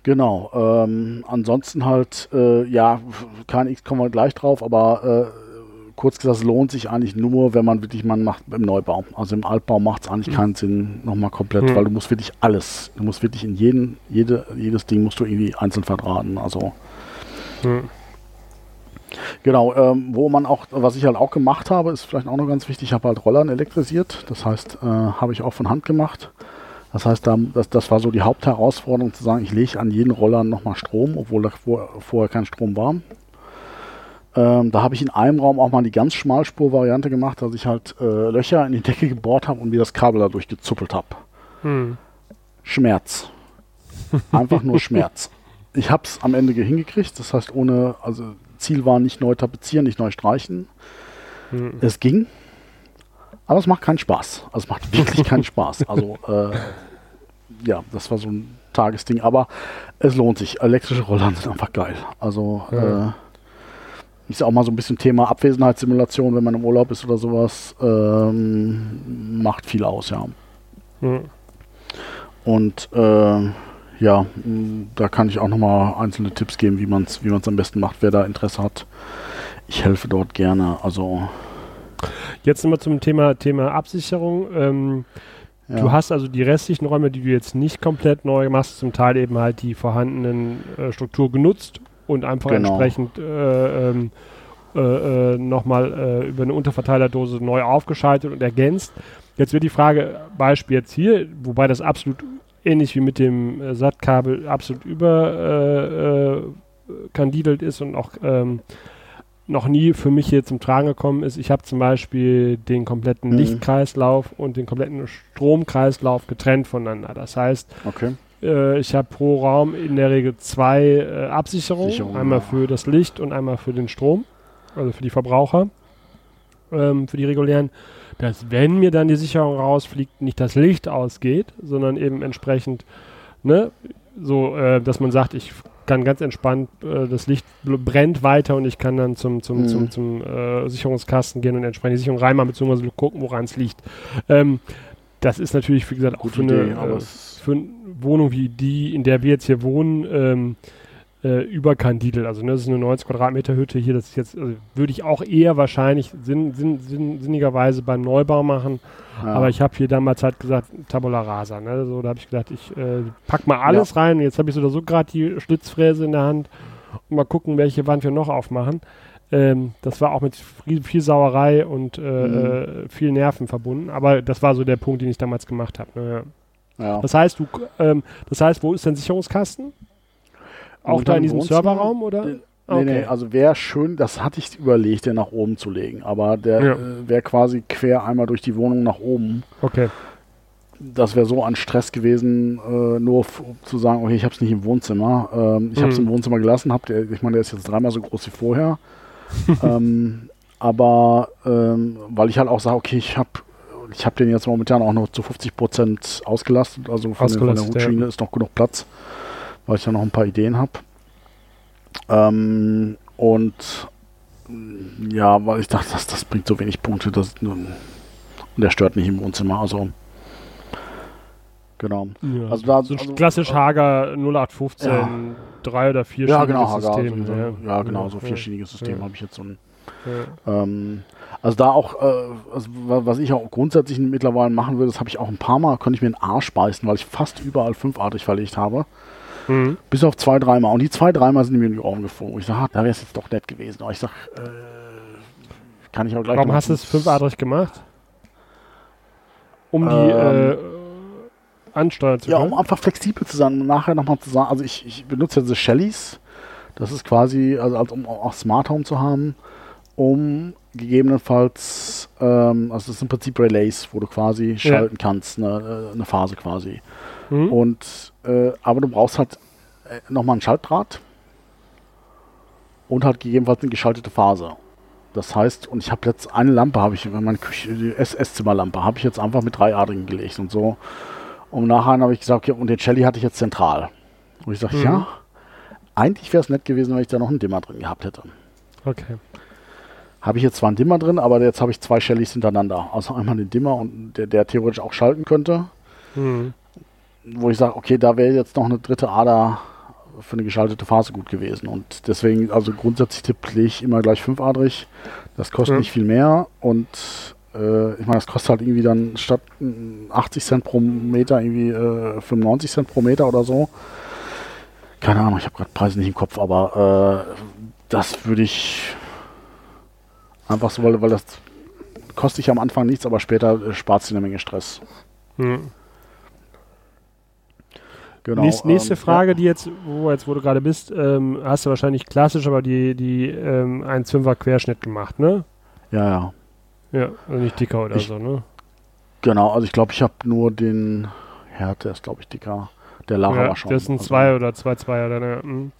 Genau. Ähm, ansonsten halt, äh, ja, KNX kommen wir gleich drauf, aber äh, kurz gesagt, es lohnt sich eigentlich nur, wenn man wirklich, man macht im Neubau. Also im Altbau macht es eigentlich keinen Sinn, nochmal komplett, Mhm. weil du musst wirklich alles, du musst wirklich in jeden, jede, jedes Ding musst du irgendwie einzeln verdrahten. Also Mhm. Genau, ähm, wo man auch, was ich halt auch gemacht habe, ist vielleicht auch noch ganz wichtig, ich habe halt Rollern elektrisiert. Das heißt, äh, habe ich auch von Hand gemacht. Das heißt, da, das, das war so die Hauptherausforderung zu sagen, ich lege an jeden Roller nochmal Strom, obwohl da vor, vorher kein Strom war. Ähm, da habe ich in einem Raum auch mal die ganz Schmalspur-Variante gemacht, dass ich halt äh, Löcher in die Decke gebohrt habe und mir das Kabel dadurch gezuppelt habe. Mhm. Schmerz. Einfach nur Schmerz. Ich habe es am Ende ge- hingekriegt, das heißt ohne, also Ziel war nicht neu tapezieren, nicht neu streichen. Mhm. Es ging, aber es macht keinen Spaß. Also es macht wirklich keinen Spaß. Also äh, ja, das war so ein Tagesding, aber es lohnt sich. Elektrische Rollern sind einfach geil. Also Ja. äh, ist ja auch mal so ein bisschen Thema Abwesenheitssimulation, wenn man im Urlaub ist oder sowas. Ähm, macht viel aus, ja. Mhm. Und äh, ja, da kann ich auch nochmal einzelne Tipps geben, wie man es wie man's am besten macht, wer da Interesse hat. Ich helfe dort gerne. Also Jetzt nochmal zum Thema, Thema Absicherung. Ähm, ja. Du hast also die restlichen Räume, die du jetzt nicht komplett neu machst, zum Teil eben halt die vorhandenen äh, Struktur genutzt und einfach Genau. entsprechend äh, ähm, äh, äh, nochmal äh, über eine Unterverteilerdose neu aufgeschaltet und ergänzt. Jetzt wird die Frage, Beispiel jetzt hier, wobei das absolut ähnlich wie mit dem äh, SAT-Kabel absolut über äh, äh, ist und auch ähm, noch nie für mich hier zum Tragen gekommen ist. Ich habe zum Beispiel den kompletten Mhm. Lichtkreislauf und den kompletten Stromkreislauf getrennt voneinander. Das heißt, Okay. äh, ich habe pro Raum in der Regel zwei äh, Absicherungen. Sicherungen, einmal ja. für das Licht und einmal für den Strom, also für die Verbraucher, ähm, für die regulären. Dass wenn mir dann die Sicherung rausfliegt, nicht das Licht ausgeht, sondern eben entsprechend, ne, so, äh, dass man sagt, ich kann ganz entspannt, äh, das Licht brennt weiter und ich kann dann zum, zum, Mhm. zum, zum äh, Sicherungskasten gehen und entsprechend die Sicherung reinmachen, beziehungsweise gucken, woran es liegt. Ähm, das ist natürlich, wie gesagt, auch Gute für Idee, eine, äh, es für eine Wohnung wie die, in der wir jetzt hier wohnen, ähm, äh, überkandidelt. Also ne, das ist eine 90 Quadratmeter Hütte hier. Das ist jetzt, also, würde ich auch eher wahrscheinlich sinn, sinn, sinn, sinnigerweise beim Neubau machen. ja. Aber ich habe hier damals halt gesagt, Tabula Rasa. Ne? So, da habe ich gesagt, ich äh, pack mal alles rein. Und jetzt habe ich so oder so gerade die Schlitzfräse in der Hand. Und mal gucken, welche Wand wir noch aufmachen. Ähm, das war auch mit viel, viel Sauerei und äh, Mhm. äh, viel Nerven verbunden. Aber das war so der Punkt, den ich damals gemacht habe. Ne? ja. Das heißt, du, ähm, das heißt, wo ist dein Sicherungskasten? Auch da in diesem Wohnzimmer? Serverraum oder? Nee, Okay. nee, also wäre schön, das hatte ich überlegt, den nach oben zu legen, aber der Ja. äh, wäre quasi quer einmal durch die Wohnung nach oben. Okay. Das wäre so ein Stress gewesen, äh, nur f- zu sagen, okay, ich habe es nicht im Wohnzimmer. Ähm, ich habe es Mhm. im Wohnzimmer gelassen, hab der, ich meine, der ist jetzt dreimal so groß wie vorher. ähm, aber ähm, weil ich halt auch sage, okay, ich habe ich habe den jetzt momentan auch noch zu 50 Prozent ausgelastet, also von, den, von der Hutschiene ja. ist noch genug Platz, weil ich da noch ein paar Ideen habe. Ähm, und ja, weil ich dachte, das, das bringt so wenig Punkte, das, und der stört nicht im Wohnzimmer, also Genau. Ja. Also da, so also, klassisch Hager 0815, ja. drei oder vier ja, genau, Hager, System. Also, ja. ja, genau, so vierschiebiges System habe ich jetzt so ein. Ähm, also da auch, äh, also, was ich auch grundsätzlich mittlerweile machen würde, das habe ich auch ein paar Mal, konnte ich mir einen Arsch beißen, weil ich fast überall fünfartig verlegt habe. Mhm. Bis auf zwei, dreimal. Und die zwei, dreimal sind mir in die Augen geflogen. Ich sage, ah, da wäre es jetzt doch nett gewesen. Aber ich sage, äh, kann ich auch gleich Warum hast du es fünfartig gemacht? Um die ähm, äh, ansteuern zu können? Ja, um einfach flexibel zu sein und nachher nochmal zu sagen, also ich, ich benutze ja diese Shellys, das ist quasi, also als, um auch Smart Home zu haben, um gegebenenfalls, ähm, also das ist im Prinzip Relays, wo du quasi schalten ja. kannst, eine, eine Phase quasi. Mhm. Und, äh, aber du brauchst halt äh, nochmal einen Schaltdraht und halt gegebenenfalls eine geschaltete Phase. Das heißt, und ich habe jetzt eine Lampe, habe ich, meine Küche, die Esszimmerlampe, habe ich jetzt einfach mit drei Adrigen gelegt und so und nachher habe ich gesagt, okay, und den Shelly hatte ich jetzt zentral. Und ich sage, mhm. ja, eigentlich wäre es nett gewesen, wenn ich da noch einen Dimmer drin gehabt hätte. Okay. Habe ich jetzt zwar einen Dimmer drin, aber jetzt habe ich zwei Shellys hintereinander. Also einmal den Dimmer und der, der theoretisch auch schalten könnte. Mhm. Wo ich sage, okay, da wäre jetzt noch eine dritte Ader für eine geschaltete Phase gut gewesen. Und deswegen, also grundsätzlich tippe ich immer gleich fünfadrig. Das kostet mhm. nicht viel mehr und äh, ich meine, das kostet halt irgendwie dann statt 80 Cent pro Meter irgendwie äh, 95 Cent pro Meter oder so. Keine Ahnung, ich habe gerade Preise nicht im Kopf, aber äh, das würde ich einfach so, weil, weil das kostet ich am Anfang nichts, aber später äh, spart es eine Menge Stress. Hm. Genau, Nächste, nächste ähm, Frage, ja. die jetzt, wo, jetzt, wo du gerade bist, ähm, hast du wahrscheinlich klassisch aber die, die ähm, 1,5er Querschnitt gemacht, ne? Ja, ja. Ja, also nicht dicker oder ich, so, ne? Genau, also ich glaube, ich habe nur den Herd, der ist, glaube ich, dicker. Der Lara ja, war schon. Das sind also, zwei oder zwei, zwei oder ne. Mhm.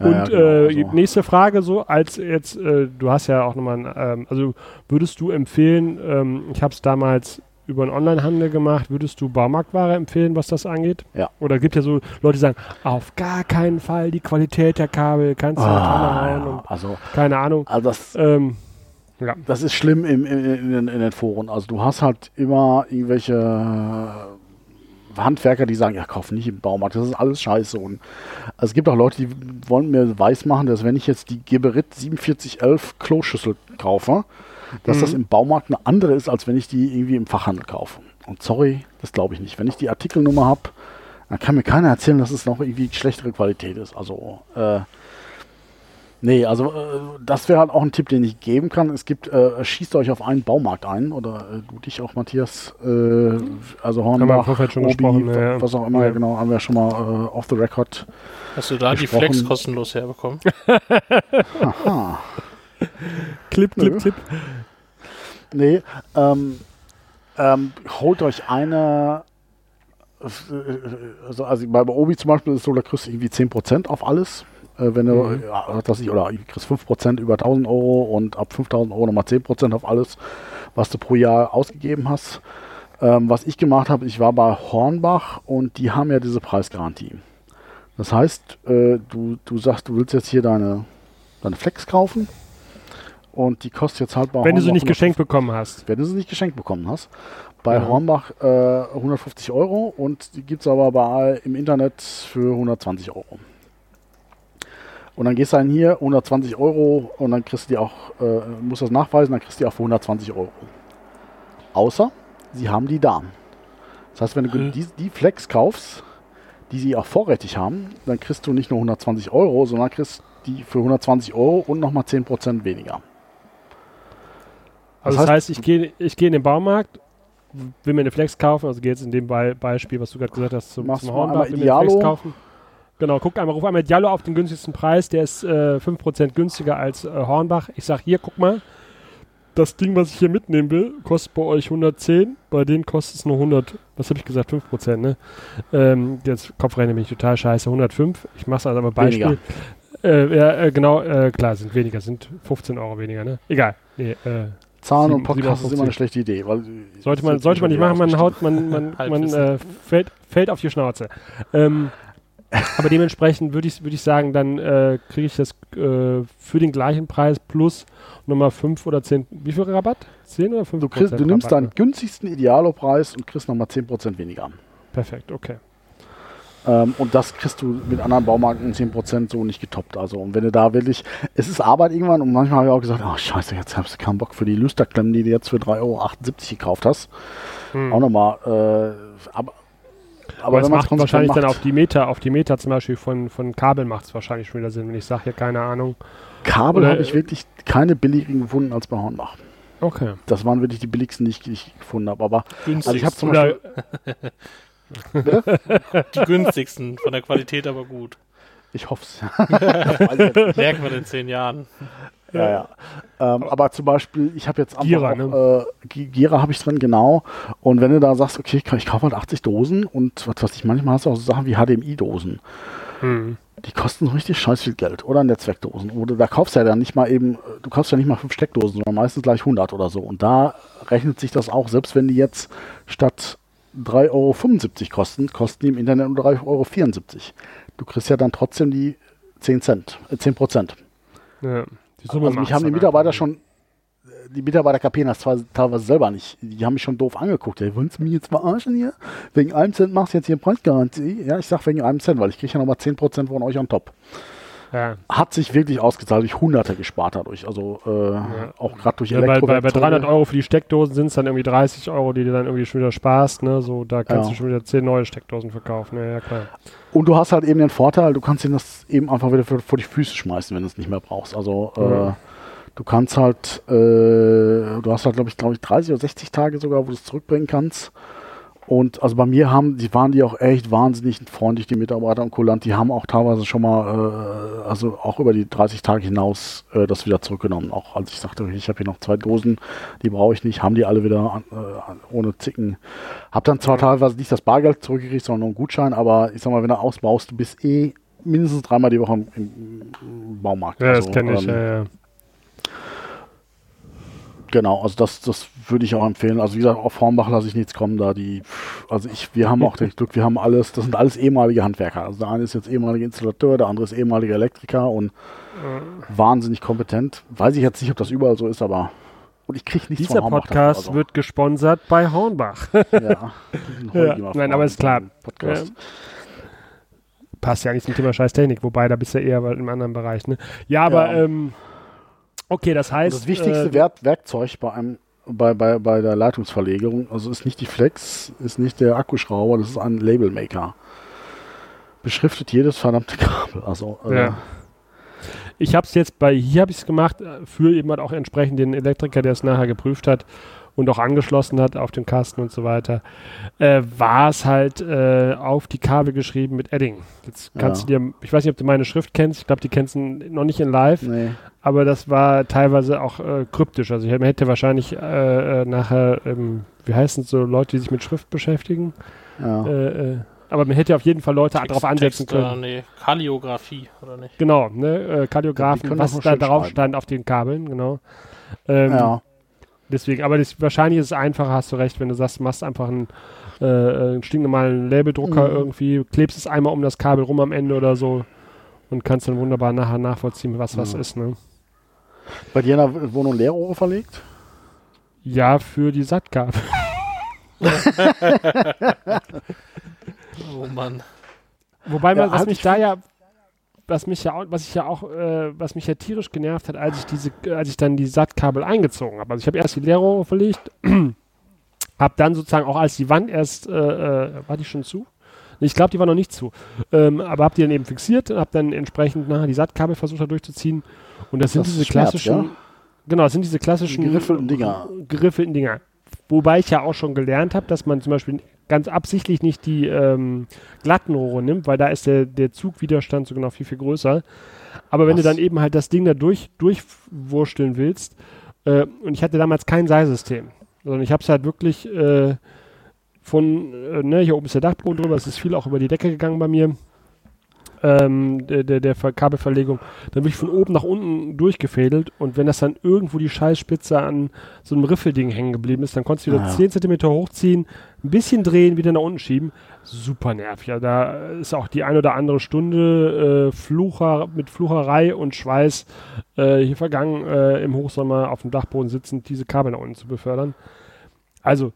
Und ja, genau, äh, also. nächste Frage so, als jetzt, äh, du hast ja auch nochmal, ähm, also würdest du empfehlen, ähm, ich habe es damals über einen Onlinehandel gemacht, würdest du Baumarktware empfehlen, was das angeht? Ja. Oder gibt ja so Leute, die sagen, auf gar keinen Fall die Qualität der Kabel, kannst du ah, ja, also, keine Ahnung. Also das, ähm, ja. Das ist schlimm im, in, in, in, den Foren. Also du hast halt immer irgendwelche Handwerker, die sagen, ja, kauf nicht im Baumarkt, das ist alles scheiße. Und also es gibt auch Leute, die wollen mir weismachen, dass wenn ich jetzt die Geberit 4711 Kloschüssel kaufe, dass mhm. das im Baumarkt eine andere ist, als wenn ich die irgendwie im Fachhandel kaufe. Und sorry, das glaube ich nicht. Wenn ich die Artikelnummer habe, dann kann mir keiner erzählen, dass es noch irgendwie schlechtere Qualität ist. Also äh, Nee, also äh, das wäre halt auch ein Tipp, den ich geben kann. Es gibt, äh, schießt euch auf einen Baumarkt ein oder äh, du dich auch, Matthias. Äh, also Hornbach, schon Obi, gesprochen, ja. was auch immer, ja. genau, haben wir schon mal äh, off the record. Hast du da gesprochen. die Flex kostenlos herbekommen? Aha. Clip, clip, clip. Nee, ähm, ähm, holt euch eine also, also bei Obi zum Beispiel ist es so, da kriegst du irgendwie 10% auf alles äh, wenn du, mhm. ja, was ich, oder du kriegst 5% über 1000 Euro und ab 5000 Euro nochmal 10% auf alles, was du pro Jahr ausgegeben hast. Ähm, was ich gemacht habe, ich war bei Hornbach und die haben ja diese Preisgarantie. Das heißt, äh, du, du sagst, du willst jetzt hier deine, deine Flex kaufen und die kostet jetzt halt bei Wenn Hornbach du sie nicht geschenkt bekommen hast. Wenn du sie nicht geschenkt bekommen hast. Bei mhm. Hornbach äh, 150 Euro und die gibt es aber bei, im Internet für 120 Euro. Und dann gehst du dann hier 120 Euro und dann kriegst du die auch, äh, musst das nachweisen, dann kriegst du die auch für 120 Euro. Außer sie haben die da. Das heißt, wenn du mhm. die, die Flex kaufst, die sie auch vorrätig haben, dann kriegst du nicht nur 120 Euro, sondern kriegst die für 120 Euro und nochmal 10% weniger. Also das, heißt, ich gehe ich geh in den Baumarkt, will mir eine Flex kaufen, also gehe jetzt in dem Be Beispiel, was du gerade gesagt hast, zum, zum Hornbach, will mir eine Flex kaufen Genau, guck einmal, ruf einmal Diallo auf den günstigsten Preis, der ist äh, 5% günstiger als äh, Hornbach. Ich sag hier, guck mal, das Ding, was ich hier mitnehmen will, kostet bei euch 110, bei denen kostet es nur 100, was habe ich gesagt, 5%, ne? Ähm, jetzt Kopfrechnen bin ich total scheiße, 105. Ich mache es also aber Beispiel. Äh, ja, äh, genau, äh, klar, sind weniger, sind 15 Euro weniger, ne? Egal. Nee, äh, Zahlen Sieben- und Podcast ist 57. immer eine schlechte Idee. Weil sollte man, sollte man nicht machen, man haut, man, man, man äh, fällt, fällt auf die Schnauze. Ähm, aber dementsprechend würde ich, würde ich sagen, dann äh, kriege ich das äh, für den gleichen Preis plus nochmal 5 oder 10, wie viel Rabatt? 10 oder 5 Du, kriegst, du nimmst deinen günstigsten Idealo-Preis und kriegst nochmal 10% weniger. Perfekt, okay. Ähm, und das kriegst du mit anderen Baumarken 10% so nicht getoppt. Also, und wenn du da wirklich, es ist Arbeit irgendwann und manchmal habe ich auch gesagt, oh scheiße, jetzt hast du keinen Bock für die Lüsterklemmen, die du jetzt für 3,78 Euro gekauft hast. Hm. Auch nochmal, äh, aber, Aber es macht wahrscheinlich konsequent dann auf die Meter, auf die Meter zum Beispiel von, von Kabel macht es wahrscheinlich schon wieder Sinn, wenn ich sage, ja, keine Ahnung. Kabel habe ich wirklich keine billigen gefunden als bei Hornbach. Okay. Das waren wirklich die billigsten, die ich, die ich gefunden habe. Aber also ich habe zum Oder, Beispiel, die günstigsten, von der Qualität aber gut. ich hoffe es. Merken wir in zehn Jahren. Ja, ja. Ähm, aber zum Beispiel, ich habe jetzt auch, ne? äh, Gira habe ich drin, genau. Und wenn du da sagst, okay, ich, ich kaufe halt 80 Dosen und was weiß ich, manchmal hast du auch so Sachen wie HDMI-Dosen. hm. Die kosten so richtig scheiß viel Geld. Oder Netzwerkdosen. Oder da kaufst du ja dann nicht mal eben, du kaufst ja nicht mal fünf Steckdosen, sondern meistens gleich 100 oder so. Und da rechnet sich das auch, selbst wenn die jetzt statt 3,75 Euro kosten, kosten die im Internet nur 3,74 Euro. Du kriegst ja dann trotzdem die 10 Cent, äh, 10 Prozent. Ja. Die Summe Also mich haben die Mitarbeiter einfach. schon, die Mitarbeiter kapieren das zwar teilweise selber nicht. Die haben mich schon doof angeguckt. Ja, wollen Sie mich jetzt verarschen hier? Wegen einem Cent machst du jetzt hier Preisgarantie? Ja, ich sag wegen einem Cent, weil ich kriege ja nochmal 10% von euch on top. Ja. Hat sich wirklich ausgezahlt, ich Hunderte gespart dadurch. Also äh, auch gerade durch Ja, bei, bei, bei Elektrowerkzeuge. 300 Euro für die Steckdosen sind es dann irgendwie 30 Euro, die du dann irgendwie schon wieder sparst. Ne? So, da kannst Ja. du schon wieder 10 neue Steckdosen verkaufen. Ja, ja klar. Und du hast halt eben den Vorteil, du kannst ihnen das eben einfach wieder vor, die Füße schmeißen, wenn du es nicht mehr brauchst. Also äh, du kannst halt, äh, du hast halt, glaube ich, glaube ich, 30 oder 60 Tage sogar, wo du es zurückbringen kannst. Und also bei mir haben, die waren die auch echt wahnsinnig freundlich, die Mitarbeiter und kulant. Die haben auch teilweise schon mal, äh, also auch über die 30 Tage hinaus äh, das wieder zurückgenommen. Auch als ich sagte, ich habe hier noch zwei Dosen, die brauche ich nicht, haben die alle wieder äh, ohne Zicken. Hab dann zwar teilweise nicht das Bargeld zurückgekriegt, sondern nur einen Gutschein, aber ich sag mal, wenn du ausbaust, du bist eh mindestens dreimal die Woche im, im Baumarkt. Ja, das Also, kenne ich. ähm, ja, ja. Genau, also das, das würde ich auch empfehlen. Also wie gesagt, auf Hornbach lasse ich nichts kommen, da die, also ich, wir haben auch das Glück, wir haben alles, das sind alles ehemalige Handwerker. Also der eine ist jetzt ehemaliger Installateur, der andere ist ehemaliger Elektriker und wahnsinnig kompetent. Weiß ich jetzt nicht, ob das überall so ist, aber und ich kriege nichts Dieser von Hornbach Podcast dafür, wird gesponsert bei Hornbach. also, ja, Ja, nein, aber ist klar. Podcast. Passt ja nicht zum Thema Scheißtechnik, wobei da bist du ja eher im anderen Bereich. Ne? Ja, aber Ja. ähm, okay, das heißt. Und das wichtigste äh, Werk Werkzeug bei einem bei, bei, bei der Leitungsverlegerung, also ist nicht die Flex, ist nicht der Akkuschrauber, das ist ein Labelmaker. Beschriftet jedes verdammte Kabel. Also äh, Ja. Ich habe es jetzt bei, hier habe ich es gemacht, äh, für eben halt auch entsprechend den Elektriker, der es nachher geprüft hat und auch angeschlossen hat auf dem Kasten und so weiter, äh, war es halt äh, auf die Kabel geschrieben mit Edding. Jetzt kannst Ja. du dir, ich weiß nicht, ob du meine Schrift kennst, ich glaube, die kennst du noch nicht in live, nee. Aber das war teilweise auch äh, kryptisch. Also ich man hätte wahrscheinlich äh, äh, nachher, ähm, wie heißen es so, Leute, die sich mit Schrift beschäftigen, Ja. äh, äh, aber man hätte auf jeden Fall Leute darauf ansetzen Text, äh, können. nee, Kalliografie, oder nicht? Genau, ne, äh, können was da drauf schreiben. stand auf den Kabeln, genau. Ähm, ja. Deswegen, aber das, wahrscheinlich ist es einfacher, hast du recht, wenn du sagst, du machst einfach einen, äh, einen stinknormalen Labeldrucker Mhm. irgendwie, klebst es einmal um das Kabel rum am Ende oder so und kannst dann wunderbar nachher nachvollziehen, was was Mhm. ist, ne? Bei dir in der Wohnung Leerrohre verlegt? Ja, für die Sattkabel. Oh Mann. Wobei Ja, man, was halt mich ich da ja, was mich ja auch, was ich ja auch, äh, was mich ja tierisch genervt hat, als ich diese, als ich dann die Sattkabel eingezogen habe. Also ich habe erst die Leerrohre verlegt, habe dann sozusagen auch als die Wand erst, äh, äh, war die schon zu? Ich glaube, die war noch nicht zu. Ähm, aber habe die dann eben fixiert und habe dann entsprechend nachher die Sattkabel versucht da durchzuziehen. Und das sind Das diese schmerzt, klassischen, ja? genau, das sind diese klassischen Die geriffelten Dinger. geriffelten Dinger. Wobei ich ja auch schon gelernt habe, dass man zum Beispiel ganz absichtlich nicht die ähm, glatten Rohre nimmt, weil da ist der, der Zugwiderstand sogar noch viel, viel größer. Aber wenn Was? du dann eben halt das Ding da durch, durchwursteln willst, äh, und ich hatte damals kein Seilsystem, sondern ich habe es halt wirklich äh, von, äh, ne, hier oben ist der Dachboden drüber, es ist viel auch über die Decke gegangen bei mir. ähm, der, der, der Kabelverlegung, dann wirklich von oben nach unten durchgefädelt und wenn das dann irgendwo die Scheißspitze an so einem Riffelding hängen geblieben ist, dann konntest du wieder Ah, ja. 10 cm hochziehen, ein bisschen drehen, wieder nach unten schieben. Super nervig. Ja, da ist auch die ein oder andere Stunde äh, Flucher, mit Flucherei und Schweiß äh, hier vergangen, äh, im Hochsommer auf dem Dachboden sitzend, diese Kabel nach unten zu befördern. Also,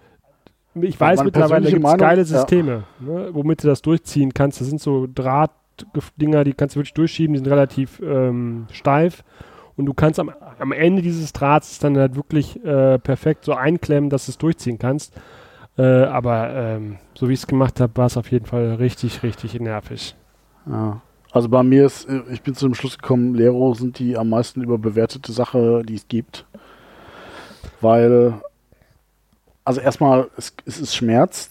ich weiß mittlerweile gibt es geile ja. Systeme, ne, womit du das durchziehen kannst. Das sind so Drahtdinger, die kannst du wirklich durchschieben, die sind relativ ähm, steif. Und du kannst am, am Ende dieses Drahts dann halt wirklich äh, perfekt so einklemmen, dass du es durchziehen kannst. Äh, aber ähm, so wie ich es gemacht habe, war es auf jeden Fall richtig, richtig nervig. Ja. Also bei mir ist, äh, ich bin zu dem Schluss gekommen, Lero sind die am meisten überbewertete Sache, die es gibt. Weil, also erstmal, es, es ist Schmerz,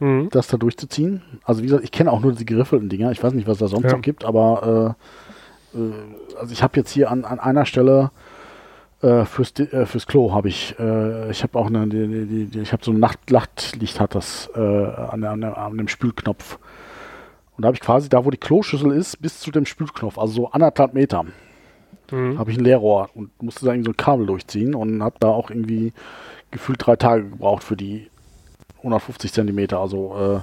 Mhm. das da durchzuziehen. Also wie gesagt, ich kenne auch nur die geriffelten Dinger. Ich weiß nicht, was da sonst Ja. noch gibt, aber äh, äh, also ich habe jetzt hier an, an einer Stelle äh, fürs, äh, fürs Klo habe ich, äh, ich habe auch eine, die, die, die, die, ich habe so ein Nacht Nachtlicht hat das äh, an, der, an, der, an dem Spülknopf. Und da habe ich quasi da, wo die Kloschüssel ist, bis zu dem Spülknopf, also so anderthalb Meter, Mhm. habe ich ein Leerrohr und musste da irgendwie so ein Kabel durchziehen und habe da auch irgendwie gefühlt drei Tage gebraucht für die 150 Zentimeter. Also äh,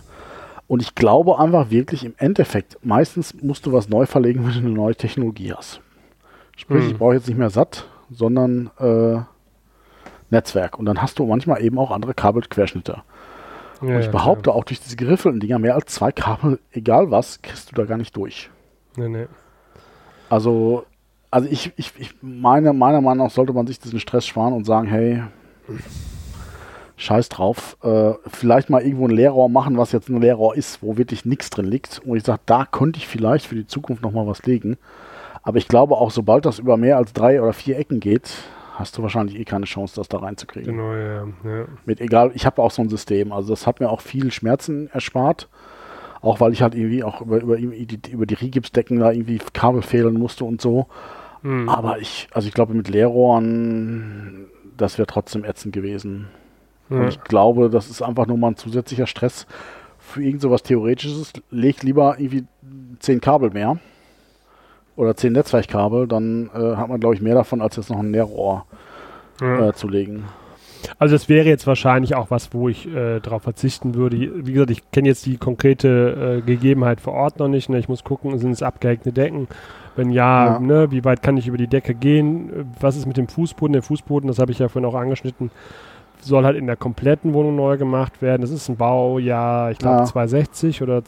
und ich glaube einfach wirklich im Endeffekt, meistens musst du was neu verlegen, wenn du eine neue Technologie hast. Sprich, Hm. ich brauche jetzt nicht mehr satt, sondern äh, Netzwerk. Und dann hast du manchmal eben auch andere Kabelquerschnitte. Ja, und ich ja, behaupte auch durch diese geriffelten Dinger, mehr als zwei Kabel, egal was, kriegst du da gar nicht durch. Nee, nee. Also, also ich, ich, ich meine, meiner Meinung nach sollte man sich diesen Stress sparen und sagen, hey, scheiß drauf, äh, vielleicht mal irgendwo ein Leerrohr machen, was jetzt ein Leerrohr ist, wo wirklich nichts drin liegt. Und ich sage, da könnte ich vielleicht für die Zukunft nochmal was legen. Aber ich glaube auch, sobald das über mehr als drei oder vier Ecken geht, hast du wahrscheinlich eh keine Chance, das da reinzukriegen. Genau, ja. ja. Mit egal, ich habe auch so ein System. Also das hat mir auch viel Schmerzen erspart. Auch weil ich halt irgendwie auch über, über, die, über die Rigipsdecken da irgendwie Kabel fehlen musste und so. Mhm. Aber ich, also ich glaube mit Leerrohren, das wäre trotzdem ätzend gewesen. Und ich glaube, das ist einfach nur mal ein zusätzlicher Stress für irgend sowas Theoretisches. Leg lieber irgendwie zehn Kabel mehr oder zehn Netzwerkkabel, dann äh, hat man, glaube ich, mehr davon, als jetzt noch ein Leerrohr ja. äh, zu legen. Also das wäre jetzt wahrscheinlich auch was, wo ich äh, darauf verzichten würde. Wie gesagt, ich kenne jetzt die konkrete äh, Gegebenheit vor Ort noch nicht. Ne? Ich muss gucken, sind es abgehängte Decken? Wenn ja, Ja. Ne, wie weit kann ich über die Decke gehen? Was ist mit dem Fußboden? Der Fußboden, das habe ich ja vorhin auch angeschnitten, soll halt in der kompletten Wohnung neu gemacht werden. Das ist ein Baujahr, ich glaube Ja. 260 oder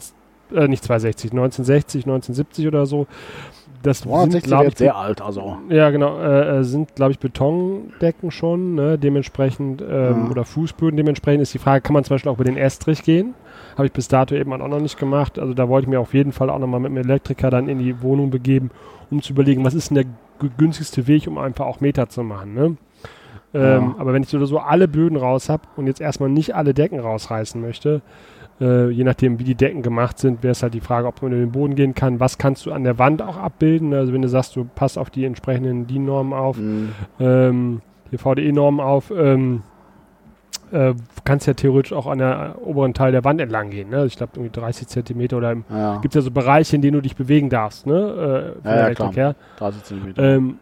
äh, nicht 260, 1960, 1970 oder so. Das sind, 260 glaub wäre ich, jetzt sehr alt, also. ja, genau. Äh, äh, sind, glaube ich, Betondecken schon. Ne? Dementsprechend, ähm, Ja. oder Fußböden. Dementsprechend ist die Frage, kann man zum Beispiel auch über den Estrich gehen? Habe ich bis dato eben auch noch nicht gemacht. Also da wollte ich mir auf jeden Fall auch nochmal mit dem Elektriker dann in die Wohnung begeben, um zu überlegen, was ist denn der günstigste Weg, um einfach auch Meter zu machen. Ne? Ähm, Ja. Aber wenn ich so oder so alle Böden raus habe und jetzt erstmal nicht alle Decken rausreißen möchte, äh, je nachdem, wie die Decken gemacht sind, wäre es halt die Frage, ob man in den Boden gehen kann. Was kannst du an der Wand auch abbilden? Also wenn du sagst, du passt auf die entsprechenden DIN-Normen auf, mh, ähm, die VDE-Normen auf, ähm, äh, kannst ja theoretisch auch an der äh, oberen Teil der Wand entlang gehen. Ne? Also ich glaube, irgendwie 30 Zentimeter oder im, ja, gibt ja so Bereiche, in denen du dich bewegen darfst, ne? Äh, von Ja, der Elektrik klar. her. 30 Zentimeter. Ähm,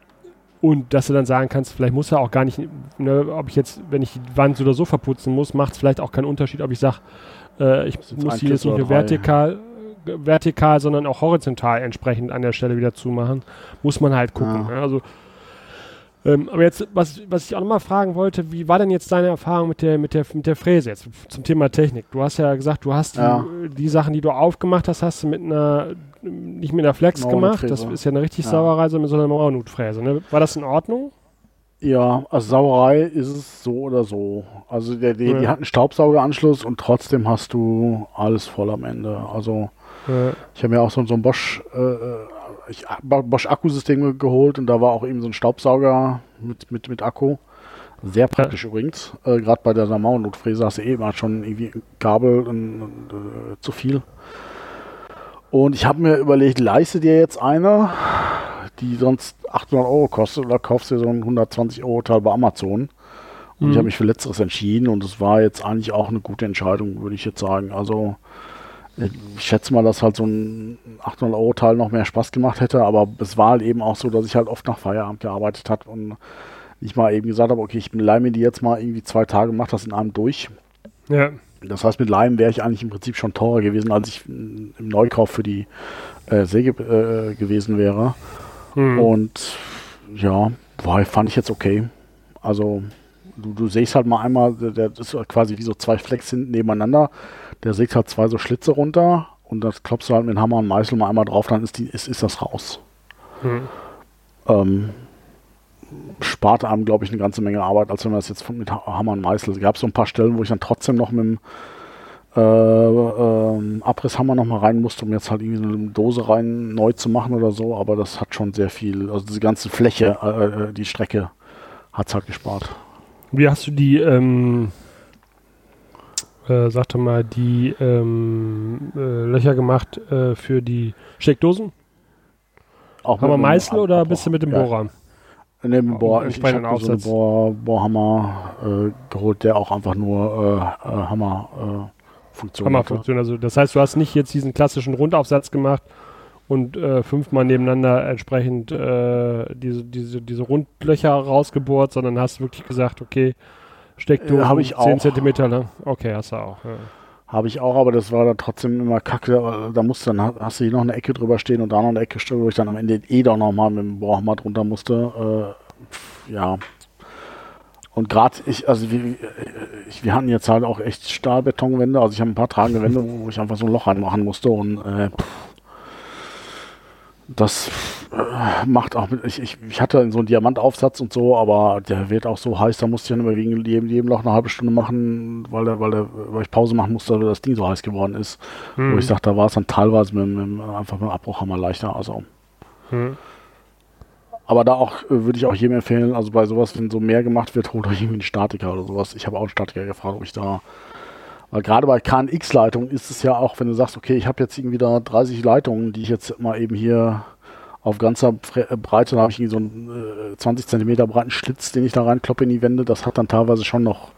und dass du dann sagen kannst, vielleicht muss er auch gar nicht, ne, ob ich jetzt, wenn ich die Wand so oder so verputzen muss, macht es vielleicht auch keinen Unterschied, ob ich sage, äh, ich muss die jetzt nicht nur vertikal, vertikal, sondern auch horizontal entsprechend an der Stelle wieder zumachen. Muss man halt gucken. Ja. Ne? Also, ähm, aber jetzt, was, was ich auch nochmal fragen wollte, wie war denn jetzt deine Erfahrung mit der, mit der, mit der Fräse jetzt zum Thema Technik? Du hast ja gesagt, du hast die, Ja. die Sachen, die du aufgemacht hast, hast du mit einer, nicht mit einer Flex gemacht. Das ist ja eine richtig Ja. Sauerei, sondern mit so einer Mauernutfräse. Ne? War das in Ordnung? Ja, also Sauerei ist es so oder so. Also der, die, Ja. die hat einen Staubsaugeranschluss und trotzdem hast du alles voll am Ende. Also Äh, ich habe mir auch so, so ein Bosch, äh, äh, ich, Bosch Akkusystem geholt und da war auch eben so ein Staubsauger mit, mit, mit Akku. Sehr praktisch übrigens. Äh, Gerade bei der Mauernotfräse hast du eh immer schon irgendwie ein Kabel und, und, äh, zu viel. Und ich habe mir überlegt, leiste dir jetzt eine, die sonst 800 Euro kostet, oder kaufst dir so ein 120 Euro Teil bei Amazon. Und Mhm. ich habe mich für Letzteres entschieden und es war jetzt eigentlich auch eine gute Entscheidung, würde ich jetzt sagen. Also Ich schätze mal, dass halt so ein 800-Euro-Teil noch mehr Spaß gemacht hätte, aber es war halt eben auch so, dass ich halt oft nach Feierabend gearbeitet habe und ich mal eben gesagt habe, okay, ich leih mir die jetzt mal irgendwie zwei Tage, mach das in einem durch. Ja. Das heißt, mit Leim wäre ich eigentlich im Prinzip schon teurer gewesen, als ich im Neukauf für die äh, Säge äh, gewesen wäre. Hm. Und ja, war, fand ich jetzt okay. Also, du, du sägst halt mal einmal, der, das ist quasi wie so zwei Flecks hinten nebeneinander. Der sägt halt zwei so Schlitze runter und das klopfst du halt mit Hammer und Meißel mal einmal drauf, dann ist, die, ist, ist das raus. Hm. Ähm, spart einem, glaube ich, eine ganze Menge Arbeit, als wenn man das jetzt mit Hammer und Meißel. Es gab so ein paar Stellen, wo ich dann trotzdem noch mit dem äh, ähm, Abrisshammer noch mal rein musste, um jetzt halt irgendwie eine Dose rein neu zu machen oder so, aber das hat schon sehr viel, also diese ganze Fläche, äh, äh die Strecke hat es halt gespart. Wie hast du die, ähm, äh, sag doch mal, die ähm, äh, Löcher gemacht äh, für die Steckdosen? Auch Hammer mit dem Meißel oder Abbruch. bist du mit dem Ja. Bohrer? Ne, mit dem Bohr, ich, ich habe so einen. Bohr, Bohrhammer äh, geholt, der auch einfach nur äh, äh, Hammer Funktion. Hammerfunktion. Also das heißt, du hast nicht jetzt diesen klassischen Rundaufsatz gemacht und äh, fünfmal nebeneinander entsprechend äh, diese, diese, diese Rundlöcher rausgebohrt, sondern hast wirklich gesagt, okay, Steckdosen Äh, ich 10 auch. Zentimeter lang. Okay, hast du auch. Ja. Habe ich auch, aber das war dann trotzdem immer kacke. Da musst du dann hast du hier noch eine Ecke drüber stehen und da noch eine Ecke stehen, wo ich dann am Ende eh doch nochmal mit dem Bohrhammer drunter musste. Äh, pf, ja. Und gerade ich, also wir, ich, wir hatten jetzt halt auch echt Stahlbetonwände. Also ich habe ein paar tragende Wände, wo ich einfach so ein Loch reinmachen musste und äh, pff, das äh, macht auch mit, ich, ich, ich hatte so einen Diamantaufsatz und so, aber der wird auch so heiß, da musste ich dann immer wegen jedem, jedem Loch eine halbe Stunde machen, weil, der, weil, der, weil ich Pause machen musste, weil das Ding so heiß geworden ist. Hm. Wo ich sage, da war es dann teilweise mit, mit, einfach mit dem Abbruchhammer leichter. Also. Hm. Aber da auch äh, würde ich auch jedem empfehlen, also bei sowas, wenn so mehr gemacht wird, holt euch irgendwie einen Statiker oder sowas. Ich habe auch einen Statiker gefragt, ob ich da. Weil gerade bei KNX-Leitungen ist es ja auch, wenn du sagst, okay, ich habe jetzt irgendwie da 30 Leitungen, die ich jetzt mal eben hier auf ganzer äh, Breite, da habe ich irgendwie so einen äh, 20 Zentimeter breiten Schlitz, den ich da reinkloppe in die Wände. Das hat dann teilweise schon noch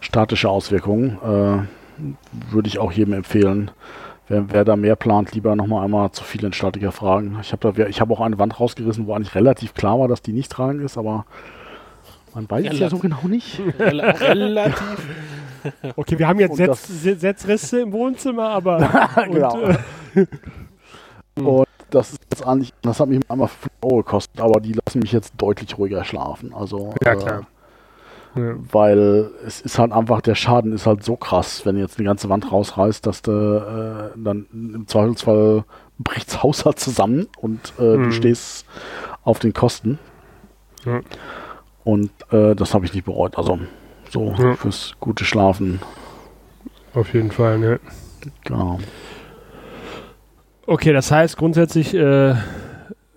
statische Auswirkungen. Äh, würde ich auch jedem empfehlen. Wer, wer da mehr plant, lieber nochmal einmal zu viele Statiker fragen. Ich habe habe auch eine Wand rausgerissen, wo eigentlich relativ klar war, dass die nicht rein ist, aber man weiß es ja so genau nicht. Rel relativ. Okay, wir haben jetzt Setz, Se- Setzrisse im Wohnzimmer, aber genau. und, äh, Und das ist jetzt eigentlich, das hat mich einmal 5 Euro gekostet, aber die lassen mich jetzt deutlich ruhiger schlafen. Also, Ja, äh, klar. ja. weil es ist halt einfach, der Schaden ist halt so krass, wenn du jetzt eine ganze Wand rausreißt, dass du äh, dann im Zweifelsfall bricht's Haus halt zusammen und äh, Mhm. du stehst auf den Kosten. Ja. Und äh, das habe ich nicht bereut. Also so Ja. fürs gute Schlafen. Auf jeden Fall, ne. Genau. Okay, das heißt grundsätzlich, äh,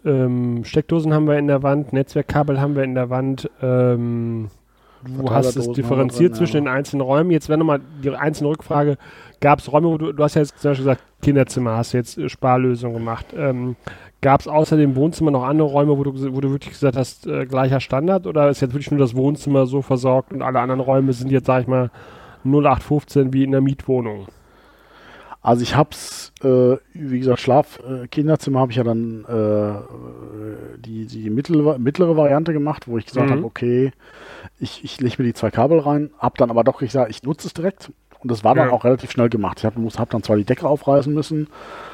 ähm, Steckdosen haben wir in der Wand, Netzwerkkabel haben wir in der Wand. Ähm, du hast es differenziert drin, zwischen ja. den einzelnen Räumen. Jetzt wäre nochmal die einzelne Rückfrage. Gab es Räume, wo du, du hast ja jetzt zum Beispiel gesagt, Kinderzimmer hast du jetzt äh, Sparlösung gemacht. Ähm, Gab es außer dem Wohnzimmer noch andere Räume, wo du, wo du wirklich gesagt hast, äh, gleicher Standard? Oder ist jetzt wirklich nur das Wohnzimmer so versorgt und alle anderen Räume sind jetzt, sag ich mal, 0815 wie in der Mietwohnung? Also ich hab's, äh, wie gesagt, Schlaf, äh, Kinderzimmer habe ich ja dann äh, die, die mittlere, mittlere Variante gemacht, wo ich gesagt Mhm. habe, okay, ich, ich lege mir die zwei Kabel rein, hab dann aber doch gesagt, ich nutze es direkt. Und das war dann Ja. auch relativ schnell gemacht. Ich habe hab dann zwar die Decke aufreißen müssen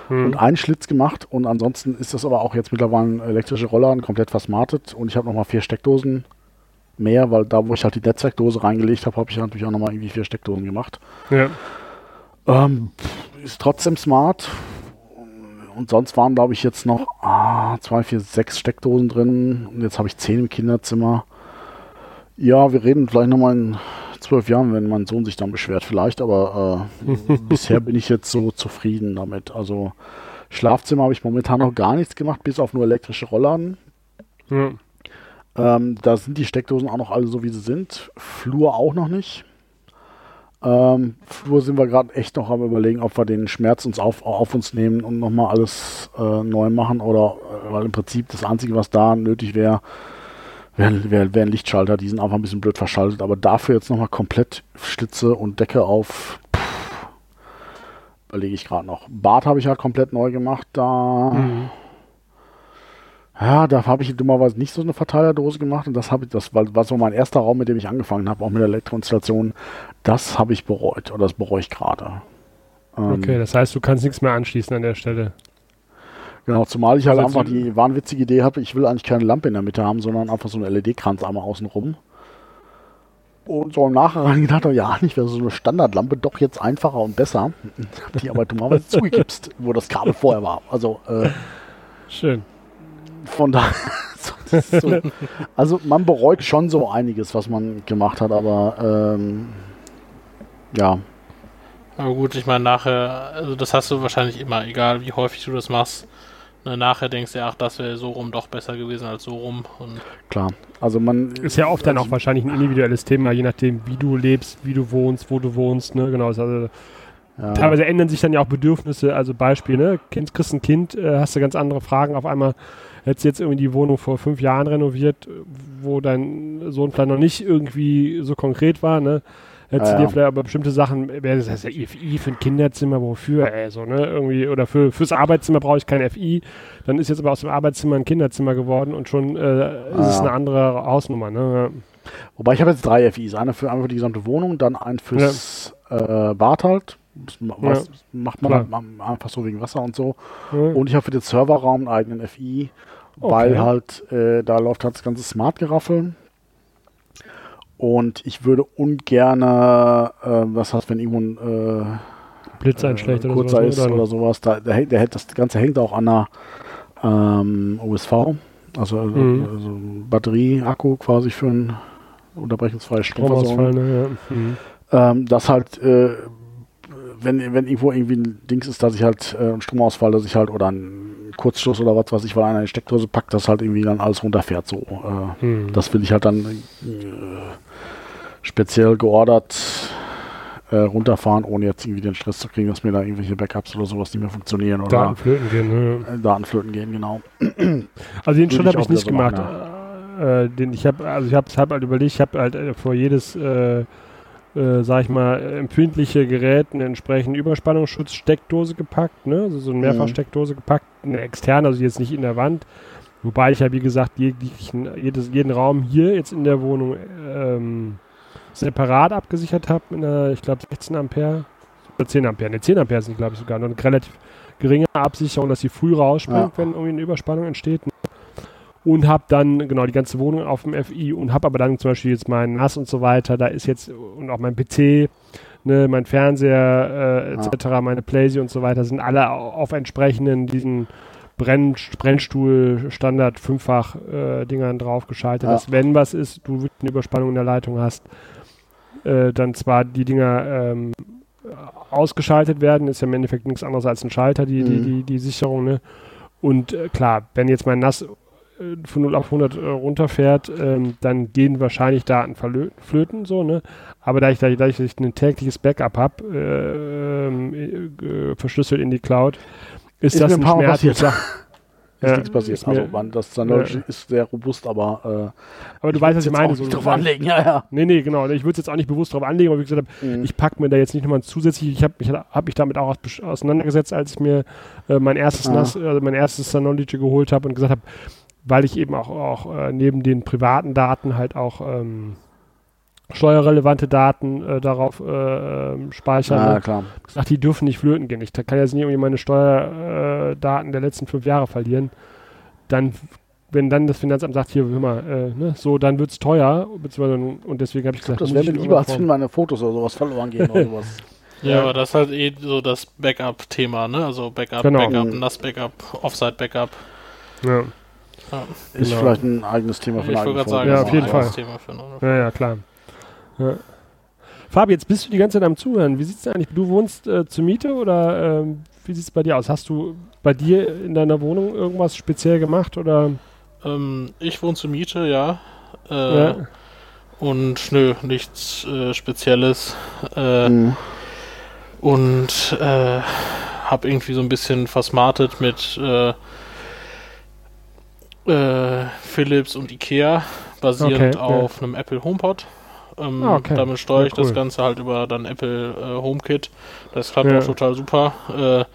Hm. und einen Schlitz gemacht und ansonsten ist das aber auch jetzt mittlerweile ein elektrische Roller, komplett versmartet und ich habe nochmal vier Steckdosen mehr, weil da, wo ich halt die Netzwerkdose reingelegt habe, habe ich natürlich auch nochmal irgendwie vier Steckdosen gemacht. Ja. Ähm, ist trotzdem smart. Und sonst waren, glaube ich, jetzt noch ah, zwei, vier, sechs Steckdosen drin. Und jetzt habe ich zehn im Kinderzimmer. Ja, wir reden vielleicht nochmal in zwölf Jahren, wenn mein Sohn sich dann beschwert, vielleicht. Aber äh, bisher bin ich jetzt so zufrieden damit. Also Schlafzimmer habe ich momentan noch gar nichts gemacht, bis auf nur elektrische Rollladen. Ja. Ähm, da sind die Steckdosen auch noch alle so, wie sie sind. Flur auch noch nicht. Ähm, Flur sind wir gerade echt noch am überlegen, ob wir den Schmerz uns auf, auf uns nehmen und nochmal alles äh, neu machen oder äh, weil im Prinzip das Einzige, was da nötig wäre, wäre wär, wär ein Lichtschalter. Die sind einfach ein bisschen blöd verschaltet, aber dafür jetzt nochmal komplett Schlitze und Decke auf. Pff, überlege ich gerade noch. Bad habe ich halt komplett neu gemacht. Da, Mhm. ja, da habe ich dummerweise nicht so eine Verteilerdose gemacht und das habe ich, das war, war so mein erster Raum, mit dem ich angefangen habe, auch mit der Elektroinstallation. Das habe ich bereut oder das bereue ich gerade. Ähm, Okay, das heißt, du kannst nichts mehr anschließen an der Stelle. Genau, zumal ich halt Also einfach die wahnwitzige Idee habe, ich will eigentlich keine Lampe in der Mitte haben, sondern einfach so einen LED-Kranz einmal außenrum. Und so im Nachhinein gedacht habe, ja, eigentlich wäre so eine Standardlampe doch jetzt einfacher und besser. Die aber dummerweise zugegibst, wo das Kabel vorher war. Also äh, Schön. von daher. so, also man bereut schon so einiges, was man gemacht hat, aber ähm, ja, Aber gut, ich meine, nachher, also das hast du wahrscheinlich immer, egal wie häufig du das machst. Ne, nachher denkst du, ja, ach, das wäre so rum doch besser gewesen als so rum. Und klar. Also man Ist ja oft dann also auch wahrscheinlich ein individuelles Thema, je nachdem, wie du lebst, wie du wohnst, wo du wohnst. Ne? Genau, ist also ja, Teilweise ändern sich dann ja auch Bedürfnisse, also Beispiel, ne? Kind, kriegst ein Kind, äh, hast du ganz andere Fragen. Auf einmal hättest du jetzt irgendwie die Wohnung vor fünf Jahren renoviert, wo dein Sohn vielleicht noch nicht irgendwie so konkret war, ne? Hättest Ja, du dir ja. vielleicht aber bestimmte Sachen, das heißt ja FI für ein Kinderzimmer, wofür, ey, so, ne? Irgendwie, oder für, fürs Arbeitszimmer brauche ich kein FI. Dann ist jetzt aber aus dem Arbeitszimmer ein Kinderzimmer geworden und schon äh, ist es ja. eine andere Hausnummer, ne? Wobei ich habe jetzt drei FIs. Einer für, einmal für die gesamte Wohnung, dann einen fürs äh, Bad halt. Was, macht man halt einfach so wegen Wasser und so. Ja. Und ich habe für den Serverraum einen eigenen FI, weil Okay. halt äh, da läuft halt das ganze Smart-Geraffel. Und ich würde ungern, äh, was heißt, wenn irgendwo ein Blitz äh, einschlägt oder kurzer sowas. ist ne? oder sowas, da, hängt- der, hängt- das Ganze hängt auch an einer ähm, USV, also, Mhm. also Batterie-Akku quasi für ein unterbrechungsfreies Stromversorgung. Stromausfall, ne? Ja. Mhm. ähm, dass halt, äh, wenn, wenn irgendwo irgendwie ein Dings ist, dass ich halt äh, ein Stromausfall, dass ich halt, oder ein Kurzschluss oder was weiß ich, weil einer eine Steckdose packt, dass halt irgendwie dann alles runterfährt. So, äh, Mhm. das will ich halt dann äh, speziell geordert äh, runterfahren, ohne jetzt irgendwie den Stress zu kriegen, dass mir da irgendwelche Backups oder sowas nicht mehr funktionieren oder Daten flöten gehen. Ne? äh, Datenflöten gehen, genau. Also den Schritt habe ich nicht so gemacht. machen, Äh, den ich habe, also ich habe hab halt überlegt, ich habe halt äh, vor jedes, äh, äh, sag ich mal, empfindliche Gerät eine entsprechende Überspannungsschutzsteckdose gepackt, ne? Also so eine Mhm. Mehrfachsteckdose gepackt, eine externe, also jetzt nicht in der Wand. Wobei ich ja, wie gesagt, jedes, jeden Raum hier jetzt in der Wohnung ähm, separat abgesichert habe, in der, ich glaube, 16 Ampere oder 10 Ampere, ne, 10 Ampere sind, glaube ich, sogar noch eine relativ geringe Absicherung, dass sie früh rausspringt, Ja. wenn irgendwie eine Überspannung entsteht. ne? Und habe dann genau die ganze Wohnung auf dem FI und habe aber dann zum Beispiel jetzt mein NAS und so weiter, da ist jetzt und auch mein PC, ne, mein Fernseher äh, etc., meine Playsee und so weiter sind alle au- auf entsprechenden diesen Brenn Brennstuhl Standard fünffach äh, Dingern draufgeschaltet, Ja. dass wenn was ist, du eine Überspannung in der Leitung hast, äh, dann zwar die Dinger ähm, ausgeschaltet werden, ist ja im Endeffekt nichts anderes als ein Schalter, die, die, Mhm. die, die Sicherung, ne? Und äh, klar, wenn jetzt mein NAS äh, von 0 auf 100 äh, runterfährt, ähm, dann gehen wahrscheinlich Daten flöten, so, ne? Aber da ich, da ich, da ich ein tägliches Backup habe, äh, ähm, äh, verschlüsselt in die Cloud, ist, Ist das ein Schmerz. Ja, nichts passiert. also man, das Synology Ja. ist sehr robust, aber äh, Aber du ich weißt, was ich jetzt meine. auch So, nicht so drauf anlegen, ja, ja. Nee, nee, genau. Ich würde es jetzt auch nicht bewusst darauf anlegen, aber wie gesagt habe, Mhm. ich packe mir da jetzt nicht nochmal zusätzlich, ich habe mich, hab mich damit auch aus- auseinandergesetzt, als ich mir äh, mein erstes Ah. NAS, also mein erstes Synology geholt habe und gesagt habe, weil ich eben auch, auch äh, neben den privaten Daten halt auch ähm, steuerrelevante Daten äh, darauf äh, ähm, speichere. Ja, ne? klar. Ach, die dürfen nicht flöten gehen. Ich kann jetzt nicht irgendwie meine Steuerdaten äh, der letzten fünf Jahre verlieren. Dann, wenn dann das Finanzamt sagt, hier, hör mal, äh, ne, so, dann wird es teuer, beziehungsweise, und deswegen habe ich gesagt, Das wäre ich mir lieber, als wenn meine Fotos oder sowas verloren gehen oder sowas. Ja, Ja. aber das ist halt eh so das Backup-Thema, ne? Also Backup, Genau. Backup. NAS-Backup, Offsite-Backup. Form- ja. Ja. Ist Genau. vielleicht ein eigenes Thema Ich für eine wollte gerade sagen. Ja, auf jeden ein Fall. eigenes Thema für eine Ja, ja, klar. Ja. Fabi, jetzt bist du die ganze Zeit am Zuhören. Wie sieht es denn eigentlich? Du wohnst äh, zur Miete oder ähm, wie sieht es bei dir aus? Hast du bei dir in deiner Wohnung irgendwas speziell gemacht oder? Ähm, ich wohne zur Miete, ja. Äh, Ja. Und nö, nichts äh, Spezielles. Äh, Mhm. Und äh, habe irgendwie so ein bisschen versmartet mit äh, äh, Philips und Ikea, basierend Okay, ja. auf einem Apple HomePod. Ähm, Ah, okay. Damit steuere Ja, ich das cool. Ganze halt über dann Apple äh, HomeKit. Das klappt Ja. auch total super. Äh,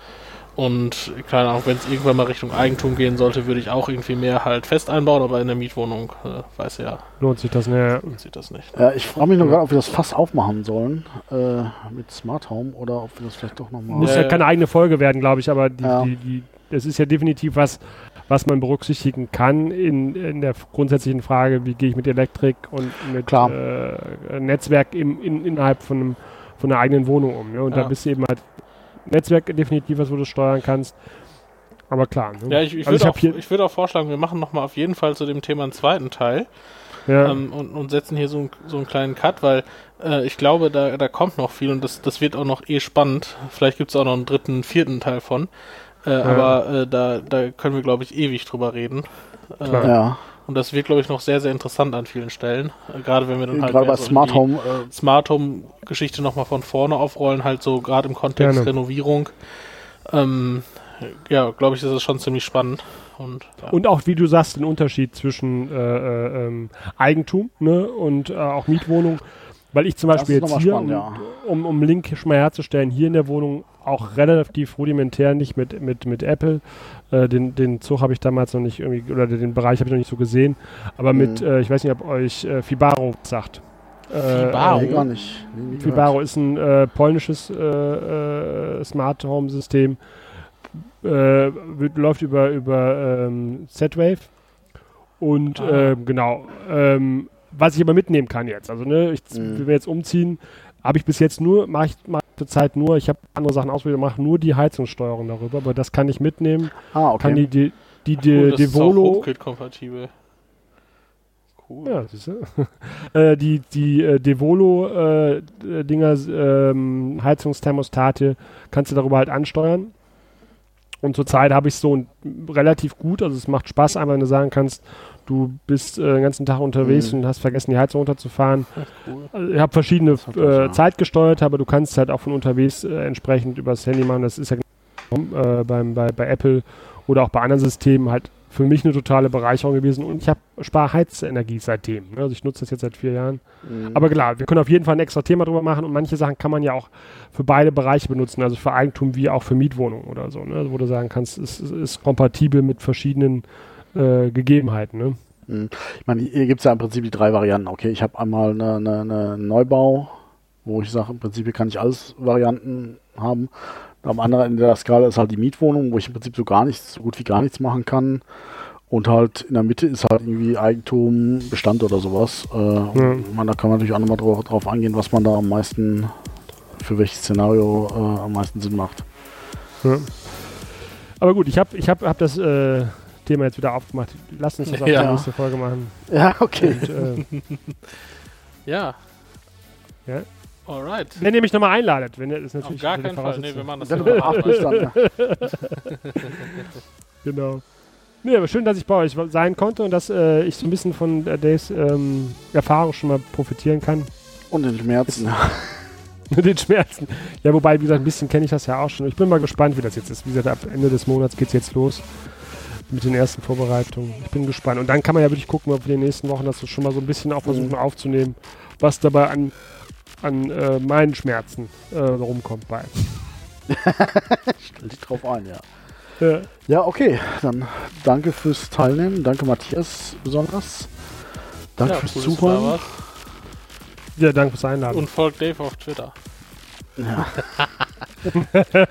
und keine Ahnung, wenn es irgendwann mal Richtung Eigentum gehen sollte, würde ich auch irgendwie mehr halt fest einbauen, aber in der Mietwohnung äh, weiß ja, Lohnt sich das, ne? sieht das nicht. Ja, ich frage mich nur gerade, ob wir das Fass aufmachen sollen äh, mit Smart Home oder ob wir das vielleicht doch nochmal. Muss Ja, ja, ja. keine eigene Folge werden, glaube ich, aber die, Ja. die, die, das ist ja definitiv was, was man berücksichtigen kann in, in der grundsätzlichen Frage, wie gehe ich mit Elektrik und mit äh, Netzwerk im, in, innerhalb von, einem, von einer eigenen Wohnung um. Ne? Und Ja. da bist du eben halt Netzwerk definitiv was, wo du steuern kannst. Aber klar. Ne? Ja, ich, ich Also würde hab auch, würd auch vorschlagen, wir machen nochmal auf jeden Fall zu dem Thema einen zweiten Teil. ja. ähm, und, und setzen hier so, einen- so einen kleinen Cut, weil äh, ich glaube, da, da kommt noch viel und das, das wird auch noch eh spannend. Vielleicht gibt es auch noch einen dritten, vierten Teil von. Äh, Aber äh, da, da können wir, glaube ich, ewig drüber reden. Äh. Ja, Und das wird, glaube ich, noch sehr, sehr interessant an vielen Stellen. Äh, gerade wenn wir dann halt gerade bei so Smart die Home. Äh, Smart Home Geschichte nochmal von vorne aufrollen, halt so gerade im Kontext Gerne. Renovierung. Ähm, ja, glaube ich, ist das schon ziemlich spannend. Und, ja. Und auch, wie du sagst, den Unterschied zwischen äh, äh, ähm, Eigentum ne, und äh, auch Mietwohnung. Weil ich zum Beispiel jetzt hier, spannend, um, ja. um, um Link schon mal herzustellen, hier in der Wohnung auch relativ rudimentär nicht mit, mit, mit Apple. Äh, den, den Zug habe ich damals noch nicht irgendwie, oder den Bereich habe ich noch nicht so gesehen. Aber mit, Mhm. äh, ich weiß nicht, ob euch äh, Fibaro sagt. Äh, Fibaro? nee, gar nicht. Nee, nie Fibaro ist ein äh, polnisches äh, äh, Smart Home System. Äh, wird, läuft über, über ähm, Z-Wave. Und Ah. ähm, genau, ähm, was ich aber mitnehmen kann jetzt. Also, ne, ich Mhm. will jetzt umziehen, habe ich bis jetzt nur, mache ich mach ich zurzeit nur, ich habe andere Sachen ausprobiert, mache nur die Heizungssteuerung darüber, aber das kann ich mitnehmen. Ah, okay. Kann die, die, die, die cool, das ist auch Devolo. HomeKit-kompatibel. Cool. Ja, siehst du. äh, die die äh, Devolo-Dinger, ähm, Heizungsthermostate, kannst du darüber halt ansteuern. Und zurzeit habe ich so ein, relativ gut, also es macht Spaß, einfach wenn du sagen kannst, du bist äh, den ganzen Tag unterwegs Mhm. und hast vergessen, die Heizung runterzufahren. Cool. Also ich habe verschiedene äh. Zeit gesteuert, aber du kannst halt auch von unterwegs äh, entsprechend übers Handy machen. Das ist ja äh, beim, bei, bei Apple oder auch bei anderen Systemen halt für mich eine totale Bereicherung gewesen und ich habe Sparheizenergie seitdem. ne? Also ich nutze das jetzt seit vier Jahren. Mhm. Aber klar, wir können auf jeden Fall ein extra Thema drüber machen und manche Sachen kann man ja auch für beide Bereiche benutzen, also für Eigentum wie auch für Mietwohnungen oder so, ne? Also wo du sagen kannst, es, es ist kompatibel mit verschiedenen äh, Gegebenheiten. Ne? Mhm. Ich meine, hier gibt es ja im Prinzip die drei Varianten. Okay, ich habe einmal eine, eine, eine Neubau, wo ich sage, im Prinzip hier kann ich alles Varianten haben. Am anderen Ende der Skala ist halt die Mietwohnung, wo ich im Prinzip so gar nichts, so gut wie gar nichts machen kann. Und halt in der Mitte ist halt irgendwie Eigentum, Bestand oder sowas. Äh, ich meine, da kann man natürlich auch nochmal drauf, drauf eingehen, was man da am meisten, für welches Szenario äh, am meisten Sinn macht. Ja. Aber gut, ich habe ich hab, hab das äh, Thema jetzt wieder aufgemacht. Lass uns das auf Ja. die nächste Folge machen. Ja, okay. Und, äh, Ja. Ja. Alright. wenn ihr mich nochmal einladet, wenn ihr das ist Auf natürlich gar eine keinen Fall. Nee, wir machen das dann. Genau. Nee, aber schön, dass ich bei euch sein konnte und dass äh, ich so ein bisschen von äh, Daves ähm, Erfahrung schon mal profitieren kann. Und den Schmerzen. Mit den Schmerzen. Ja, wobei, wie gesagt, ein bisschen kenne ich das ja auch schon. Ich bin mal gespannt, wie das jetzt ist. Wie gesagt, ab Ende des Monats geht es jetzt los mit den ersten Vorbereitungen. Ich bin gespannt. Und dann kann man ja wirklich gucken, ob wir in den nächsten Wochen das schon mal so ein bisschen auch versuchen Mhm. aufzunehmen, was dabei an, an äh, meinen Schmerzen äh, rumkommt bei. Stell dich drauf ein, ja. Äh, Ja, okay. Dann danke fürs Teilnehmen. Danke Matthias besonders. Danke Ja, fürs cool, Zuhören. ja, danke fürs Einladen. Und folgt Dave auf Twitter. Ja.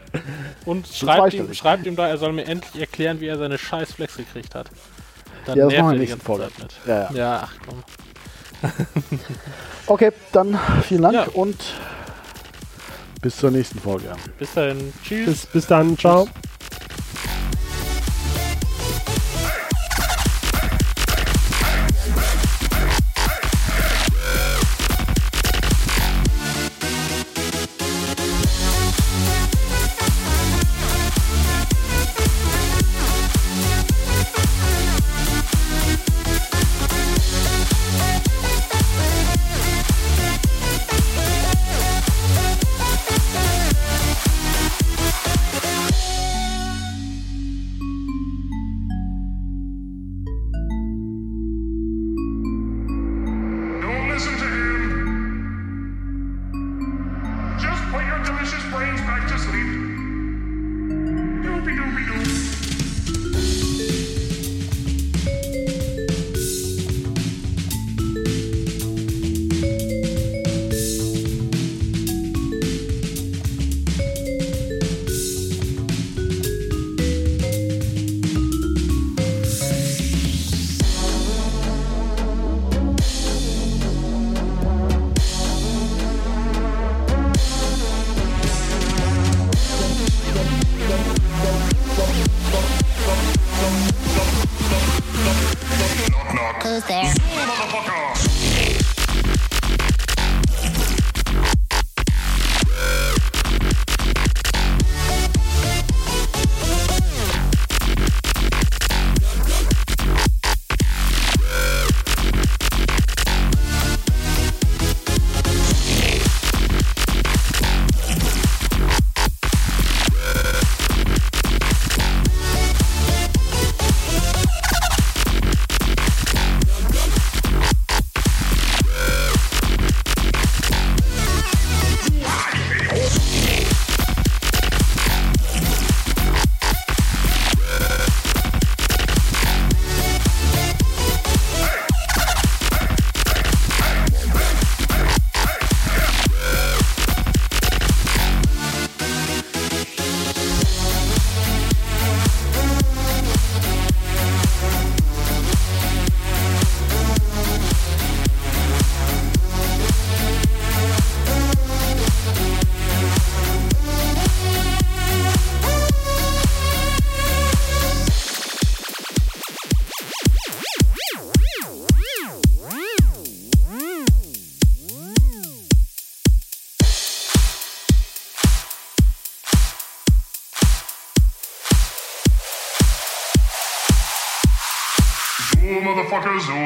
Und schreibt ihm, schreibt ihm da, er soll mir endlich erklären, wie er seine scheiß Flex gekriegt hat. Dann Ja, das machen wir er nächste Folge. Zeit mit. Ja, ja. Ja, ach komm. Okay, dann vielen Dank Ja. und bis zur nächsten Folge. Bis dahin. Tschüss. bis, bis dann. Ciao. Who's motherfuckers who